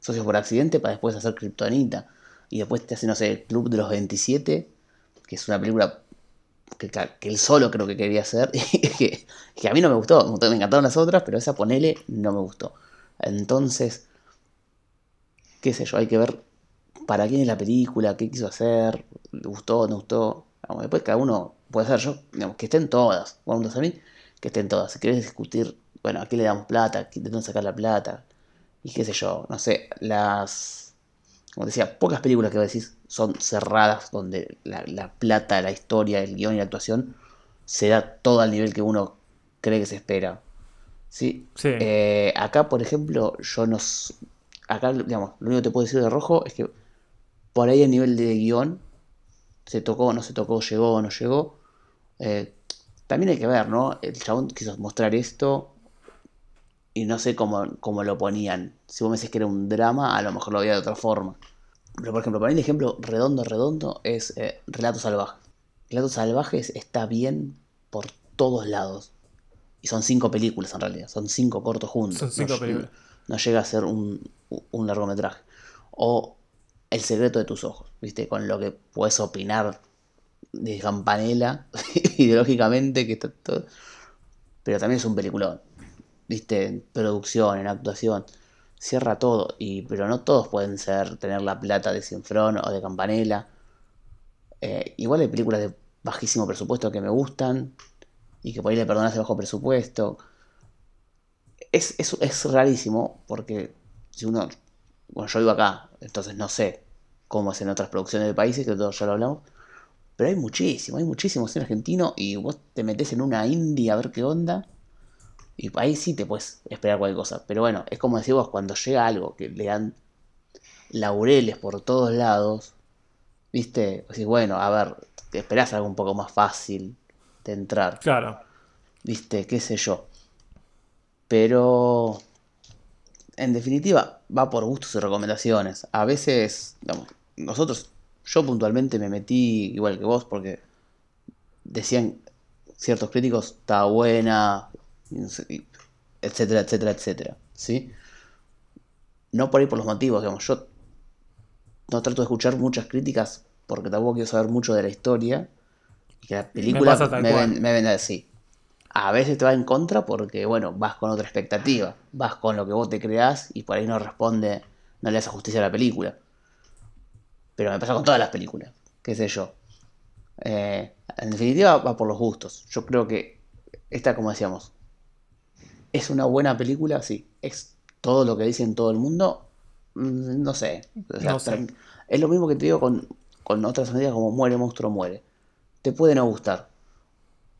socio por accidente para después hacer Kryptonita. Y después te hace, no sé, el Club de los 27, que es una película que, él solo creo que quería hacer, que, a mí no me gustó, me encantaron las otras, pero esa ponele no me gustó. Entonces, qué sé yo, hay que ver para quién es la película, qué quiso hacer, le gustó, no gustó. Después cada uno puede hacer yo, digamos, que estén todas, vamos a que estén todas. Si querés discutir, bueno, a qué le damos plata, de dónde sacar la plata, y qué sé yo, no sé, las, como decía, pocas películas que decís son cerradas, donde la, la plata, la historia, el guion y la actuación se da todo al nivel que uno cree que se espera. ¿Sí? Sí. Eh, acá, por ejemplo, yo no... s- Acá, digamos, lo único que te puedo decir de rojo es que por ahí el nivel de guion se tocó, no se tocó, llegó, no llegó. Eh, también hay que ver, ¿no? El chabón quiso mostrar esto y no sé cómo, cómo lo ponían. Si vos me decís que era un drama, a lo mejor lo veía de otra forma. Pero por ejemplo, para mí el ejemplo redondo, redondo es eh, Relatos Salvajes. Relatos Salvajes está bien por todos lados. Y son cinco películas en realidad, son cinco cortos juntos. Son cinco no, películas. No llega a ser un, un largometraje. O El secreto de tus ojos, ¿viste? Con lo que puedes opinar de Campanella, ideológicamente, que está todo. Pero también es un peliculón, ¿viste? En producción, en actuación. Cierra todo, y, pero no todos pueden ser, tener la plata de Cienfrón o de Campanella. Eh, igual hay películas de bajísimo presupuesto que me gustan y que por ahí le perdonas de bajo presupuesto. Es, es, es rarísimo porque si uno. Bueno, yo vivo acá, entonces no sé cómo es en otras producciones de países, que todos ya lo hablamos. Pero hay muchísimo, hay muchísimo cine argentino y vos te metes en una indie a ver qué onda. Y ahí sí te puedes esperar cualquier cosa. Pero bueno, es como decís vos, cuando llega algo que le dan laureles por todos lados, viste, decís, bueno, a ver, te esperás algo un poco más fácil de entrar, Claro. viste, qué sé yo. Pero, en definitiva, va por gustos y recomendaciones. A veces, digamos, nosotros, yo puntualmente me metí igual que vos porque decían ciertos críticos, está buena, etcétera, etcétera, etcétera, ¿sí? No por ahí por los motivos, digamos, yo no trato de escuchar muchas críticas porque tampoco quiero saber mucho de la historia y que la película me, ven- me venda así. A veces te va en contra porque, bueno, vas con otra expectativa, vas con lo que vos te creás y por ahí no responde, no le hace justicia a la película. Pero me pasa con todas las películas, qué sé yo. Eh, en definitiva va por los gustos. Yo creo que esta, como decíamos, es una buena película, sí. Es todo lo que dicen todo el mundo, Mm, no sé. O sea, No sé. tran- Es lo mismo que te digo con, con otras medidas como Muere, Monstruo, Muere. Te puede no gustar.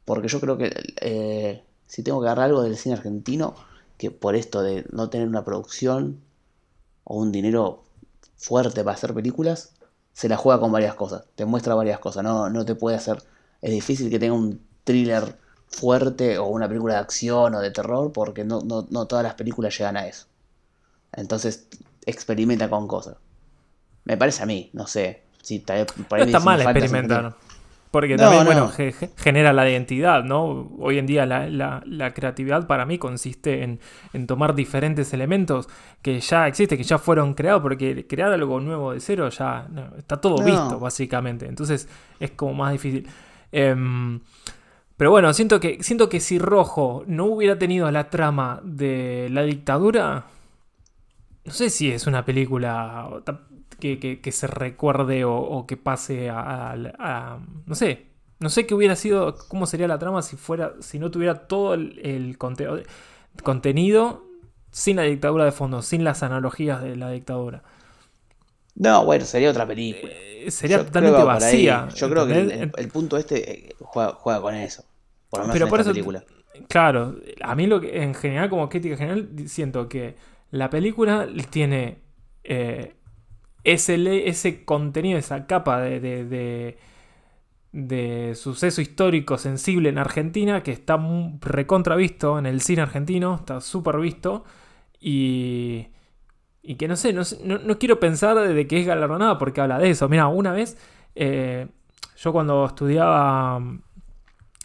Porque yo creo que eh, si tengo que agarrar algo del cine argentino, que por esto de no tener una producción o un dinero fuerte para hacer películas, se la juega con varias cosas. Te muestra varias cosas. No, no te puede hacer. Es difícil que tenga un thriller fuerte o una película de acción o de terror, porque no, no, no todas las películas llegan a eso. Entonces experimenta con cosas. Me parece a mí, no sé. Si tal vez por ahí No está mal experimentar. Porque también, no. bueno, ge- ge- genera la identidad, ¿no? Hoy en día la, la- la creatividad para mí consiste en, en tomar diferentes elementos que ya existen, que ya fueron creados, porque crear algo nuevo de cero ya no, está todo visto, básicamente. Entonces es como más difícil. Em, pero bueno, siento que, siento que si Rojo no hubiera tenido la trama de la dictadura, no sé si es una película que, que- que se recuerde o, o que pase a, a- a- No sé. No sé qué hubiera sido. cómo sería la trama si fuera. si no tuviera todo el, el conte- contenido sin la dictadura de fondo, sin las analogías de la dictadura. No, bueno, sería otra película. Eh, sería Yo totalmente ahí. vacía. Yo creo que el, ¿entendés? el- el punto este eh, juega, juega con eso. Por lo menos Pero en por esta eso, película. Claro, a mí lo que en general, como crítica general, siento que la película tiene eh, ese, ese contenido, esa capa de, de, de, suceso histórico sensible en Argentina que está recontravisto en el cine argentino, está súper visto y, y que no sé, no, no, quiero pensar de que es galardonada porque habla de eso. Mira, una vez, eh, yo cuando estudiaba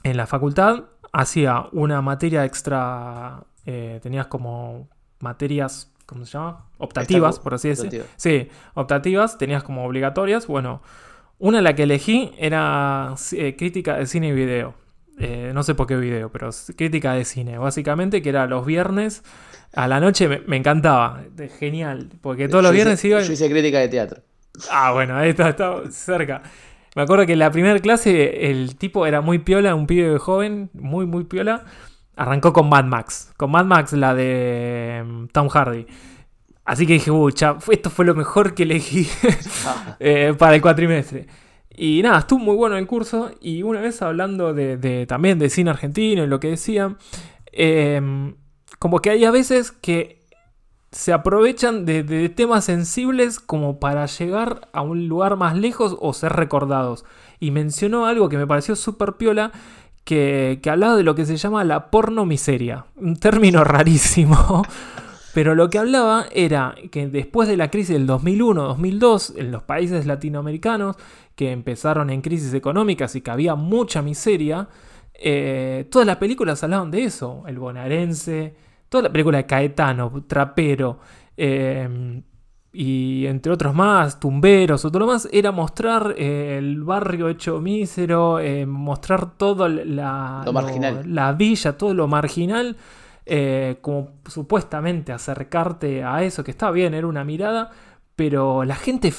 en la facultad, hacía una materia extra, eh, tenías como materias, ¿cómo se llama? Optativas, por así decirlo. Sí, optativas, tenías como obligatorias. Bueno, una la que elegí era eh, crítica de cine y video. Eh, no sé por qué video, pero crítica de cine, básicamente, que era los viernes a la noche, me, encantaba, genial, porque todos los viernes iba... Yo hice crítica de teatro. Ah, bueno, ahí está, está cerca. Me acuerdo que en la primera clase el tipo era muy piola, un pibe joven, muy, muy piola. Arrancó con Mad Max. Con Mad Max, la de mm, Tom Hardy. Así que dije, ucha, esto fue lo mejor que elegí eh, para el cuatrimestre. Y nada, estuvo muy bueno el curso. Y una vez hablando de, también de cine argentino y lo que decían, em, como que hay a veces que se aprovechan de, temas sensibles como para llegar a un lugar más lejos o ser recordados. Y mencionó algo que me pareció súper piola, que, que hablaba de lo que se llama la porno miseria. Un término rarísimo. Pero lo que hablaba era que después de la crisis del 2001-2002, en los países latinoamericanos que empezaron en crisis económicas y que había mucha miseria, eh, todas las películas hablaban de eso. El bonaerense, toda la película de Caetano, Trapero, em, y entre otros más, Tumberos o todo lo más, era mostrar eh, el barrio hecho mísero, eh, mostrar todo la, la villa, todo lo marginal, eh, como supuestamente acercarte a eso, que está bien, era una mirada, pero la gente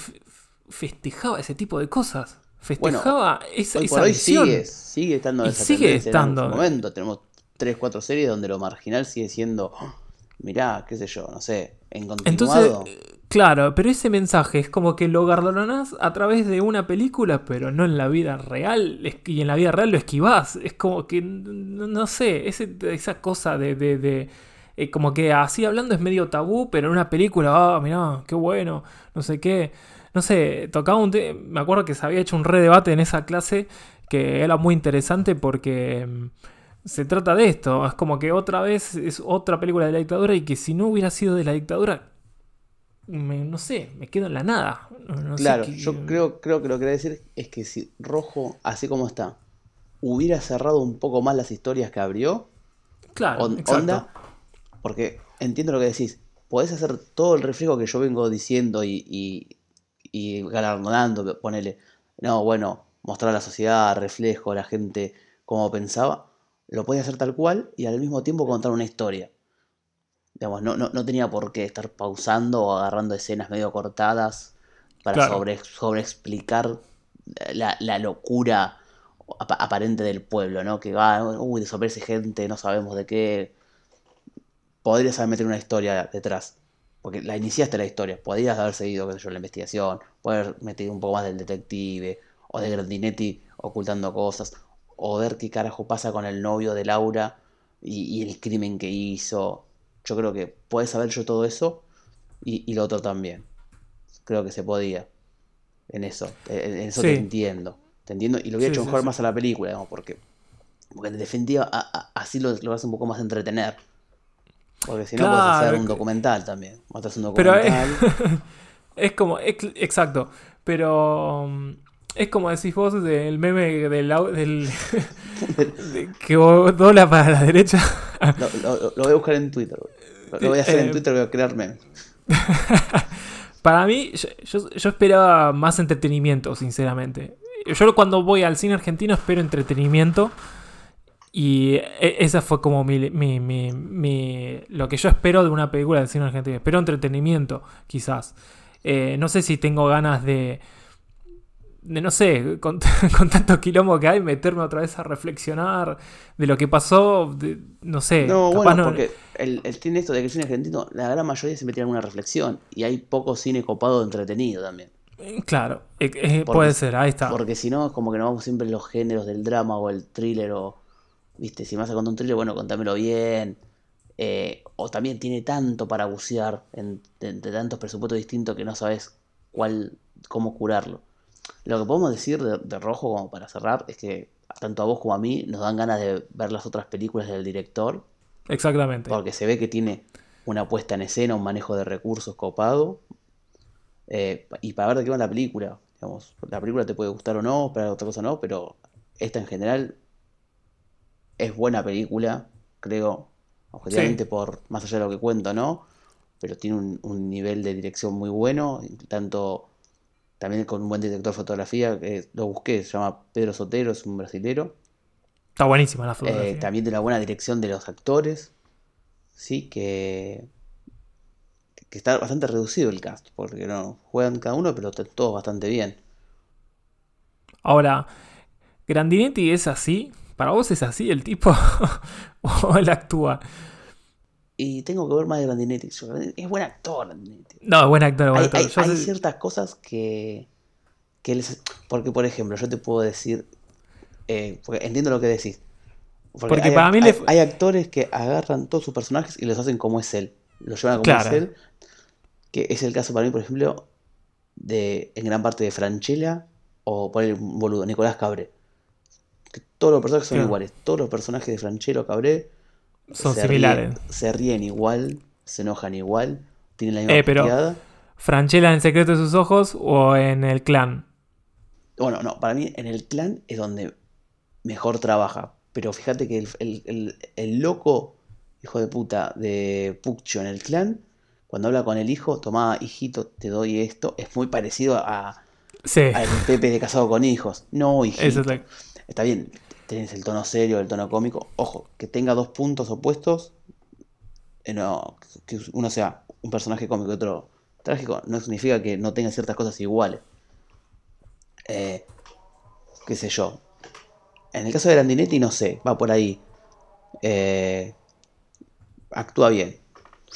festejaba ese tipo de cosas. Festejaba esa, esa sigue, sigue estando y sigue estando. En momento tenemos 3, 4 series donde lo marginal sigue siendo, mirá, qué sé yo, no sé, en continuado. Entonces, claro, pero ese mensaje es como que lo gardonás a través de una película, pero no en la vida real, y en la vida real lo esquivás. Es como que, no, sé, esa cosa de... de, eh, como que así hablando es medio tabú, pero en una película, ah, mirá, qué bueno, no sé qué. No sé, tocaba un tema, me acuerdo que se había hecho un re debate en esa clase que era muy interesante porque mm, se trata de esto. Es como que otra vez es otra película de la dictadura y que si no hubiera sido de la dictadura, no sé, me quedo en la nada. claro, yo creo, creo que lo que quiero decir es que si Rojo, así como está, hubiera cerrado un poco más las historias que abrió, claro, onda, porque entiendo lo que decís, podés hacer todo el reflejo que yo vengo diciendo y, y, y galardonando, ponele, no, bueno, mostrar a la sociedad, reflejo, a la gente cómo pensaba, lo podía hacer tal cual y al mismo tiempo contar una historia. Digamos, no, no, tenía por qué estar pausando o agarrando escenas medio cortadas para sobre, sobre, explicar la, locura aparente del pueblo, ¿no? Que va, uy, desaparece gente, no sabemos de qué. Podrías haber metido una historia detrás. Porque la iniciaste la historia. Podrías haber seguido, qué sé yo, la investigación. Poder metido un poco más del detective. O de Grandinetti ocultando cosas o ver qué carajo pasa con el novio de Laura y, el crimen que hizo. Yo creo que puedes saber yo todo eso y, lo otro también. Creo que se podía. En eso. En eso te entiendo. Te entiendo. Y lo voy a sí, más a la película, digamos, porque, porque en definitiva así lo, lo vas un poco más entretener. Porque si no, puedes hacer un documental también. un documental. Pero es, como, exacto. Pero es como decís vos del meme del, del que dobla para la derecha. lo, voy a buscar en Twitter. Lo, voy a hacer en eh, Twitter, voy a crear memes. para mí, yo, esperaba más entretenimiento, sinceramente. Yo cuando voy al cine argentino espero entretenimiento. Y e, esa fue como mi, mi, mi, lo que yo espero de una película del cine argentino. Espero entretenimiento, quizás. Eh, no sé si tengo ganas de, de no sé, con, tanto quilombo que hay, meterme otra vez a reflexionar de lo que pasó, no sé. No, bueno, porque el, tiene esto de que el cine argentino, la gran mayoría se mete en una reflexión y hay poco cine copado entretenido también. Eh, claro, eh, eh, puede ser, ahí está. Porque si no, es como que nos vamos siempre en los géneros del drama o el thriller o, viste, si me vas a contar un thriller, bueno, contámelo bien. Eh, o también tiene tanto para bucear entre tantos presupuestos distintos que no sabes cuál, cómo curarlo. Lo que podemos decir de, Rojo, como para cerrar, es que tanto a vos como a mí nos dan ganas de ver las otras películas del director. Exactamente. Porque se ve que tiene una puesta en escena, un manejo de recursos copado. Eh, y para ver de qué va la película. Digamos, la película te puede gustar o no, para otra cosa no, pero esta en general es buena película, creo, objetivamente por más allá de lo que cuento, ¿no? Pero tiene un, nivel de dirección muy bueno, tanto también con un buen director de fotografía, que lo busqué, se llama Pedro Sotero, es un brasilero. Está buenísima la eh, fotografía. también de la buena dirección de los actores, sí, que, que está bastante reducido el cast, porque no juegan cada uno, pero todos bastante bien. Ahora, Grandinetti es así, ¿Para vos es así el tipo? ¿O él actúa? Y tengo que ver más de Grandinetti. Es buen actor, Grandinetti. No, es buen actor. Buen hay, actor. hay, ciertas cosas que, que Porque, por ejemplo, yo te puedo decir... Eh, porque entiendo lo que decís. Porque, hay, para mí hay, actores que agarran todos sus personajes y los hacen como es él. Los llevan como es él. Que es el caso para mí, por ejemplo, de en gran parte de Franchella o por el boludo, Nicolás Cabré todos los personajes son iguales. Todos los personajes de Franchero Cabré son similares. se ríen igual, se enojan igual, tienen la misma eh, pero ¿Franchella en secreto de sus ojos o en el clan? Bueno, no, para mí en el clan es donde mejor trabaja. Pero fíjate que el, loco hijo de puta de Puccio en el clan, cuando habla con el hijo, toma, hijito, te doy esto, es muy parecido a, sí. al Pepe de casado con hijos. No, hijito. Está bien, tenés el tono serio, el tono cómico. Ojo, que tenga dos puntos opuestos. Eh, no, que uno sea un personaje cómico y otro trágico, no significa que no tenga ciertas cosas iguales. Eh, qué sé yo. En el caso de Grandinetti, no sé, va por ahí. Eh, actúa bien.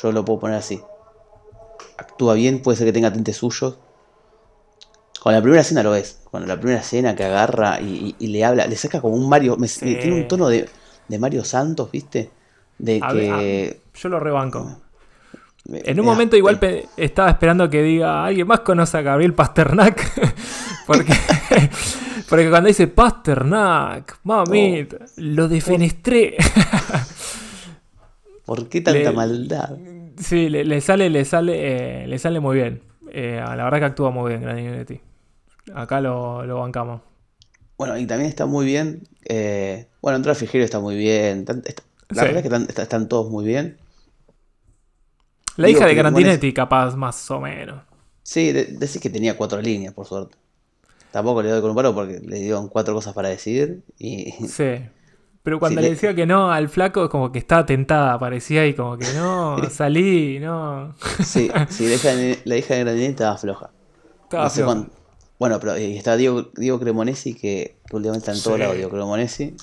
Yo lo puedo poner así. Actúa bien, puede ser que tenga tintes suyos. Con la primera escena lo ves. Con la primera escena que agarra y, le habla, le saca como un Mario. Tiene un tono de, Mario Santos, ¿viste? De que. yo lo rebanco. En un momento igual estaba esperando que diga alguien más conoce a Gabriel Pasternak. porque, porque cuando dice Pasternak, mami, oh. lo defenestré. ¿Por qué tanta maldad? Sí, le, sale, le sale, eh, le sale muy bien. Eh, la verdad que actúa muy bien Grandinetti. Acá lo, bancamos. Bueno, y también está muy bien. Eh, bueno, Andrea Fijero está muy bien. la verdad es que están, todos muy bien. La hija de Grandinetti, capaz, más o menos. Sí, decís que tenía cuatro líneas, por suerte. Tampoco le doy con un paro porque le dieron cuatro cosas para decir. Y... Sí. Pero cuando le decía que no al flaco, como que estaba tentada, parecía, y como que no, salí, no. Sí, sí la, hija de, la hija de Grandinetti estaba floja. Estaba floja. Bueno, pero y está Diego, Diego Cremonesi, que, últimamente está en todo lado, Diego Cremonesi,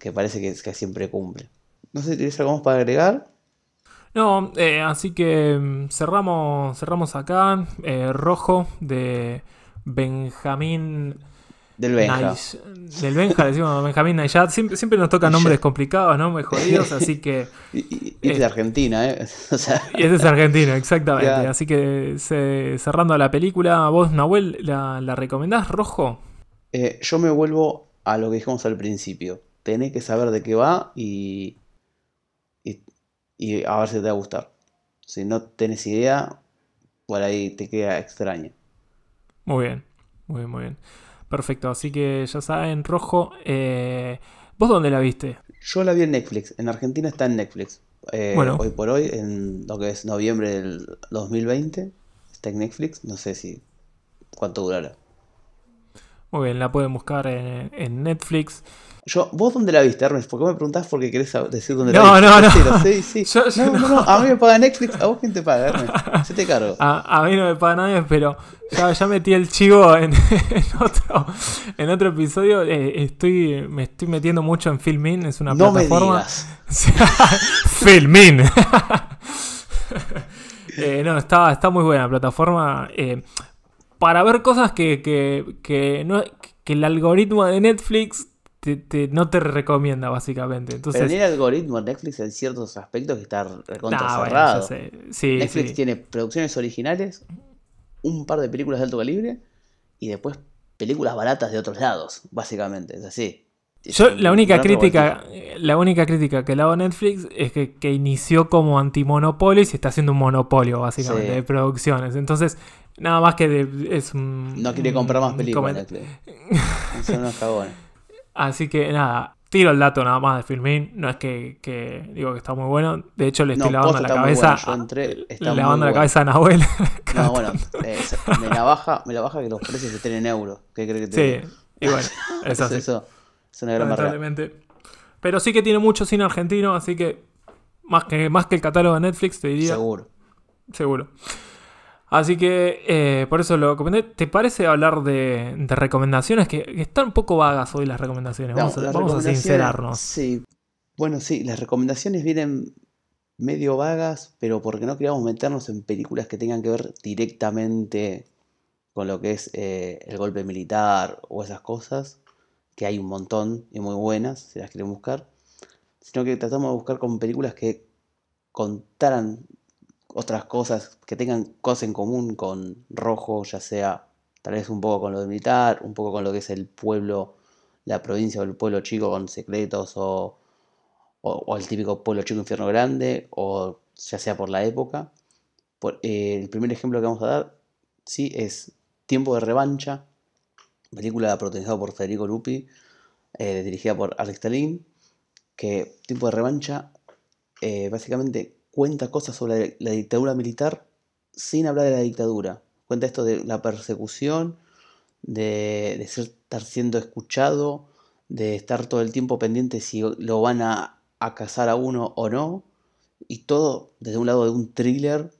que parece que, que, siempre cumple. No sé si tienes algo más para agregar. No, eh, así que mm, cerramos, cerramos acá. Eh, rojo de Benjamín. Del Benja. del Benja, decimos Benjamín Nayat. Siempre, siempre nos tocan nombres complicados, ¿no? Muy jodidos, así que. y, es de eh, Argentina, ¿eh? Y es de Argentina, exactamente. Así que cerrando la película, vos, Nahuel, ¿la, la recomendás, Rojo? Eh, yo me vuelvo a lo que dijimos al principio. Tenés que saber de qué va y, y, y a ver si te va a gustar. Si no tenés idea, por ahí te queda extraño. Muy bien, muy bien, muy bien. Perfecto, así que ya saben, Rojo, eh, ¿vos dónde la viste? Yo la vi en Netflix, en Argentina está en Netflix. Eh, bueno. Hoy por hoy, en lo que es noviembre del 2020, está en Netflix, no sé si cuánto durará. Muy bien, la pueden buscar en Netflix. Yo, ¿Vos dónde la viste, Ernest? ¿Por qué me preguntás porque querés decir dónde la viste? No, no, no. Sí, sí. no, no, no, A mí me paga Netflix. ¿A vos quién te paga, Ernest? Se te cargo. A, mí no me paga nadie, pero ya, ya metí el chivo en, otro, en otro episodio. Eh, estoy, me estoy metiendo mucho en Filmin. Es una no plataforma. Filmin. eh, no, está, está muy buena la plataforma. Eh, para ver cosas que, que, que, no, que el algoritmo de Netflix no te recomienda, básicamente. Entonces, Pero el algoritmo Netflix en ciertos aspectos que está recontra cerrado. Netflix tiene producciones originales, un par de películas de alto calibre y después películas baratas de otros lados, básicamente. Es así. Yo la única crítica, la única crítica que le hago a Netflix es que, inició como antimonopolio y se está haciendo un monopolio, básicamente, de producciones. Entonces, nada más que es No quiere comprar más películas Netflix. Son unos cagones. Así que nada, tiro el dato nada más de Filmin. No es que, digo que está muy bueno. De hecho, le estoy lavando la cabeza. Yo entré, le lavando la cabeza a Nahuel. no, bueno, eh, me, la baja, me la baja que los precios estén en euros. ¿Qué crees que te Sí, y bueno, es así. Eso, es una gran barrera. Pero sí que tiene mucho cine argentino, así que más que, más que el catálogo de Netflix, te diría. Seguro. Seguro. Así que eh, por eso lo comenté. ¿Te parece hablar de, recomendaciones? Que, están un poco vagas hoy las recomendaciones. Vamos, a, sincerarnos. Sí. Bueno, sí, las recomendaciones vienen medio vagas, pero porque no queríamos meternos en películas que tengan que ver directamente con lo que es eh, el golpe militar o esas cosas, que hay un montón y muy buenas, si las quieren buscar, sino que tratamos de buscar con películas que contaran otras cosas que tengan cosas en común con Rojo, ya sea tal vez un poco con lo de militar, un poco con lo que es el pueblo, la provincia o el pueblo chico con secretos o, el típico pueblo chico infierno grande, o ya sea por la época. Eh, el primer ejemplo que vamos a dar sí es Tiempo de Revancha, película protagonizada por Federico Lupi, eh, dirigida por Alex Talín, que Tiempo de Revancha eh, básicamente cuenta cosas sobre la dictadura militar sin hablar de la dictadura. Cuenta esto de la persecución, de, estar siendo escuchado, de estar todo el tiempo pendiente si lo van a, a cazar a uno o no. Y todo desde un lado de un thriller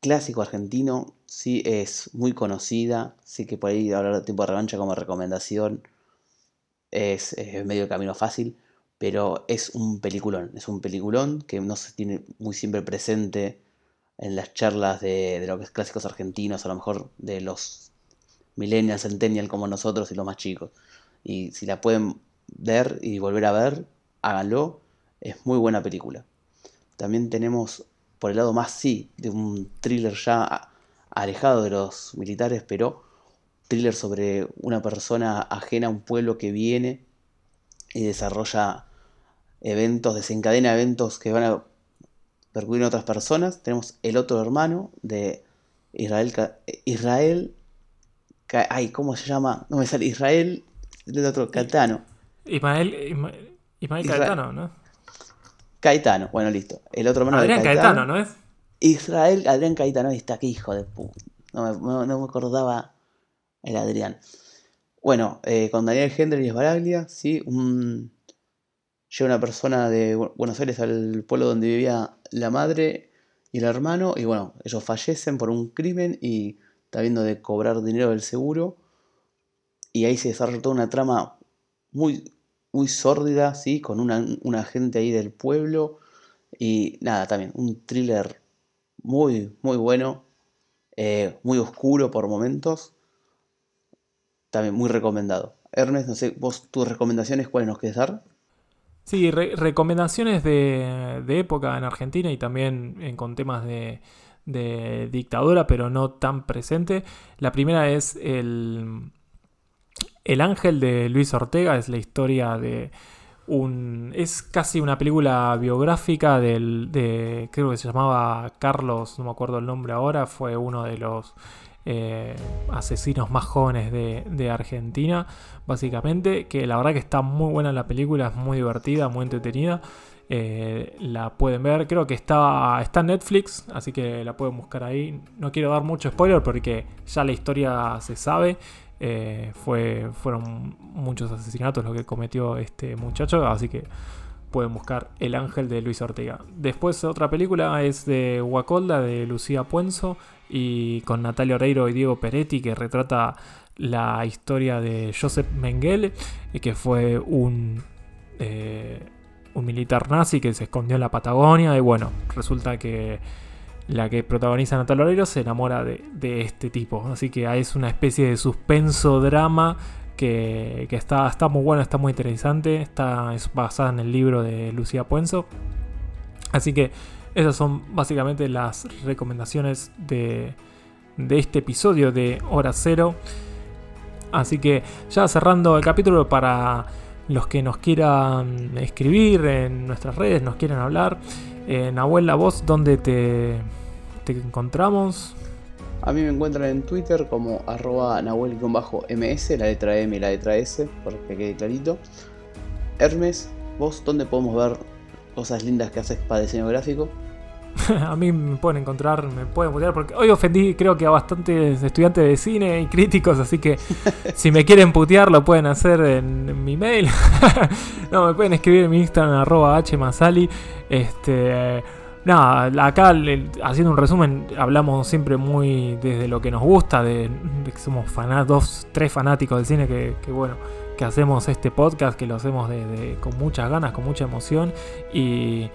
clásico argentino. Sí es muy conocida. Sí que por ahí hablar de tiempo de revancha como recomendación es, es medio camino fácil pero es un peliculón, es un peliculón que no se tiene muy siempre presente en las charlas de, de lo que es clásicos argentinos, a lo mejor de los millennials, centennial como nosotros y los más chicos. Y si la pueden ver y volver a ver, háganlo, es muy buena película. También tenemos por el lado más sí, de un thriller ya alejado de los militares, pero thriller sobre una persona ajena a un pueblo que viene y desarrolla eventos, desencadena eventos que van a percutir en otras personas. Tenemos El otro hermano de Israel. Israel. Ay, ¿cómo se llama? No me sale. Israel. El otro, Caetano. Ismael, Ismael Caetano, ¿no? Caetano, bueno, listo. El otro hermano Adrián de Caetano, ¿no es? Israel, Adrián Caetano, ahí está, qué hijo de puta. No me, acordaba el Adrián. Bueno, eh, con Daniel Hendry y Esbaraglia, sí, un, llega una persona de Buenos Aires al pueblo donde vivía la madre y el hermano, y bueno, ellos fallecen por un crimen y está viendo de cobrar dinero del seguro, y ahí se desarrolla toda una trama muy, muy sórdida, ¿sí? con una, gente ahí del pueblo, y nada, también un thriller muy, muy bueno, eh, muy oscuro por momentos, también muy recomendado. Ernest, no sé, vos tus recomendaciones, ¿cuáles nos quieres dar? Sí, recomendaciones de, época en Argentina y también con temas de, dictadura, pero no tan presente. La primera es el, el Ángel de Luis Ortega, es la historia de un... es casi una película biográfica del, de, creo que se llamaba Carlos, no me acuerdo el nombre ahora, fue uno de los eh, asesinos más jóvenes de, Argentina, básicamente. Que la verdad que está muy buena la película, es muy divertida, muy entretenida. Eh, la pueden ver, creo que está, está en Netflix, así que la pueden buscar ahí. No quiero dar mucho spoiler porque ya la historia se sabe. Eh, fue, fueron muchos asesinatos lo que cometió este muchacho, así que pueden buscar El Ángel de Luis Ortega. Después otra película es de Huacolda de Lucía Puenzo y con Natalia Oreiro y Diego Peretti que retrata la historia de Joseph Mengele, eh, que fue un, eh, un militar nazi que se escondió en la Patagonia y bueno, resulta que la que protagoniza Natalia Oreiro se enamora de, este tipo, así que es una especie de suspenso drama que, está, está muy buena, está muy interesante. Está, es basada en el libro de Lucía Puenzo. Así que esas son básicamente las recomendaciones de, de este episodio de Hora Cero. Así que ya cerrando el capítulo para los que nos quieran escribir en nuestras redes, nos quieran hablar. Eh, Nahuel, la voz, ¿dónde te, te encontramos? A mí me encuentran en Twitter como arroba nahuel-ms, la letra M y la letra S, para que quede clarito. Hermes, vos, ¿dónde podemos ver cosas lindas que haces para diseño gráfico? a mí me pueden encontrar, me pueden putear, porque hoy ofendí creo que a bastantes estudiantes de cine y críticos, así que si me quieren putear lo pueden hacer en, mi mail. no, me pueden escribir en mi Instagram arroba hmasali. Este, nada, acá haciendo un resumen, hablamos siempre muy desde lo que nos gusta, de, que somos dos, tres fanáticos del cine que, bueno que hacemos este podcast, que lo hacemos con muchas ganas, con mucha emoción y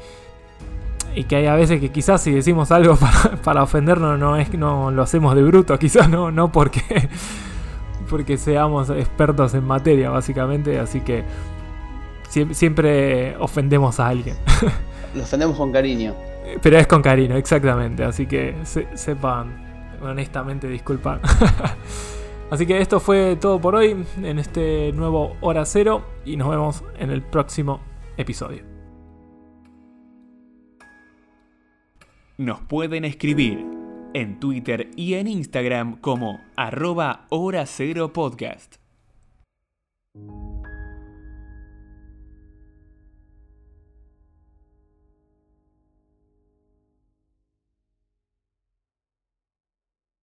y que hay a veces que quizás si decimos algo para, ofendernos no es no lo hacemos de bruto, quizás no, no porque, porque seamos expertos en materia, básicamente, así que siempre, ofendemos a alguien. Lo ofendemos con cariño. Pero es con cariño, exactamente, así que sepan honestamente disculpar. Así que esto fue todo por hoy en este nuevo Hora Cero y nos vemos en el próximo episodio. Nos pueden escribir en Twitter y en Instagram como arroba hora cero podcast.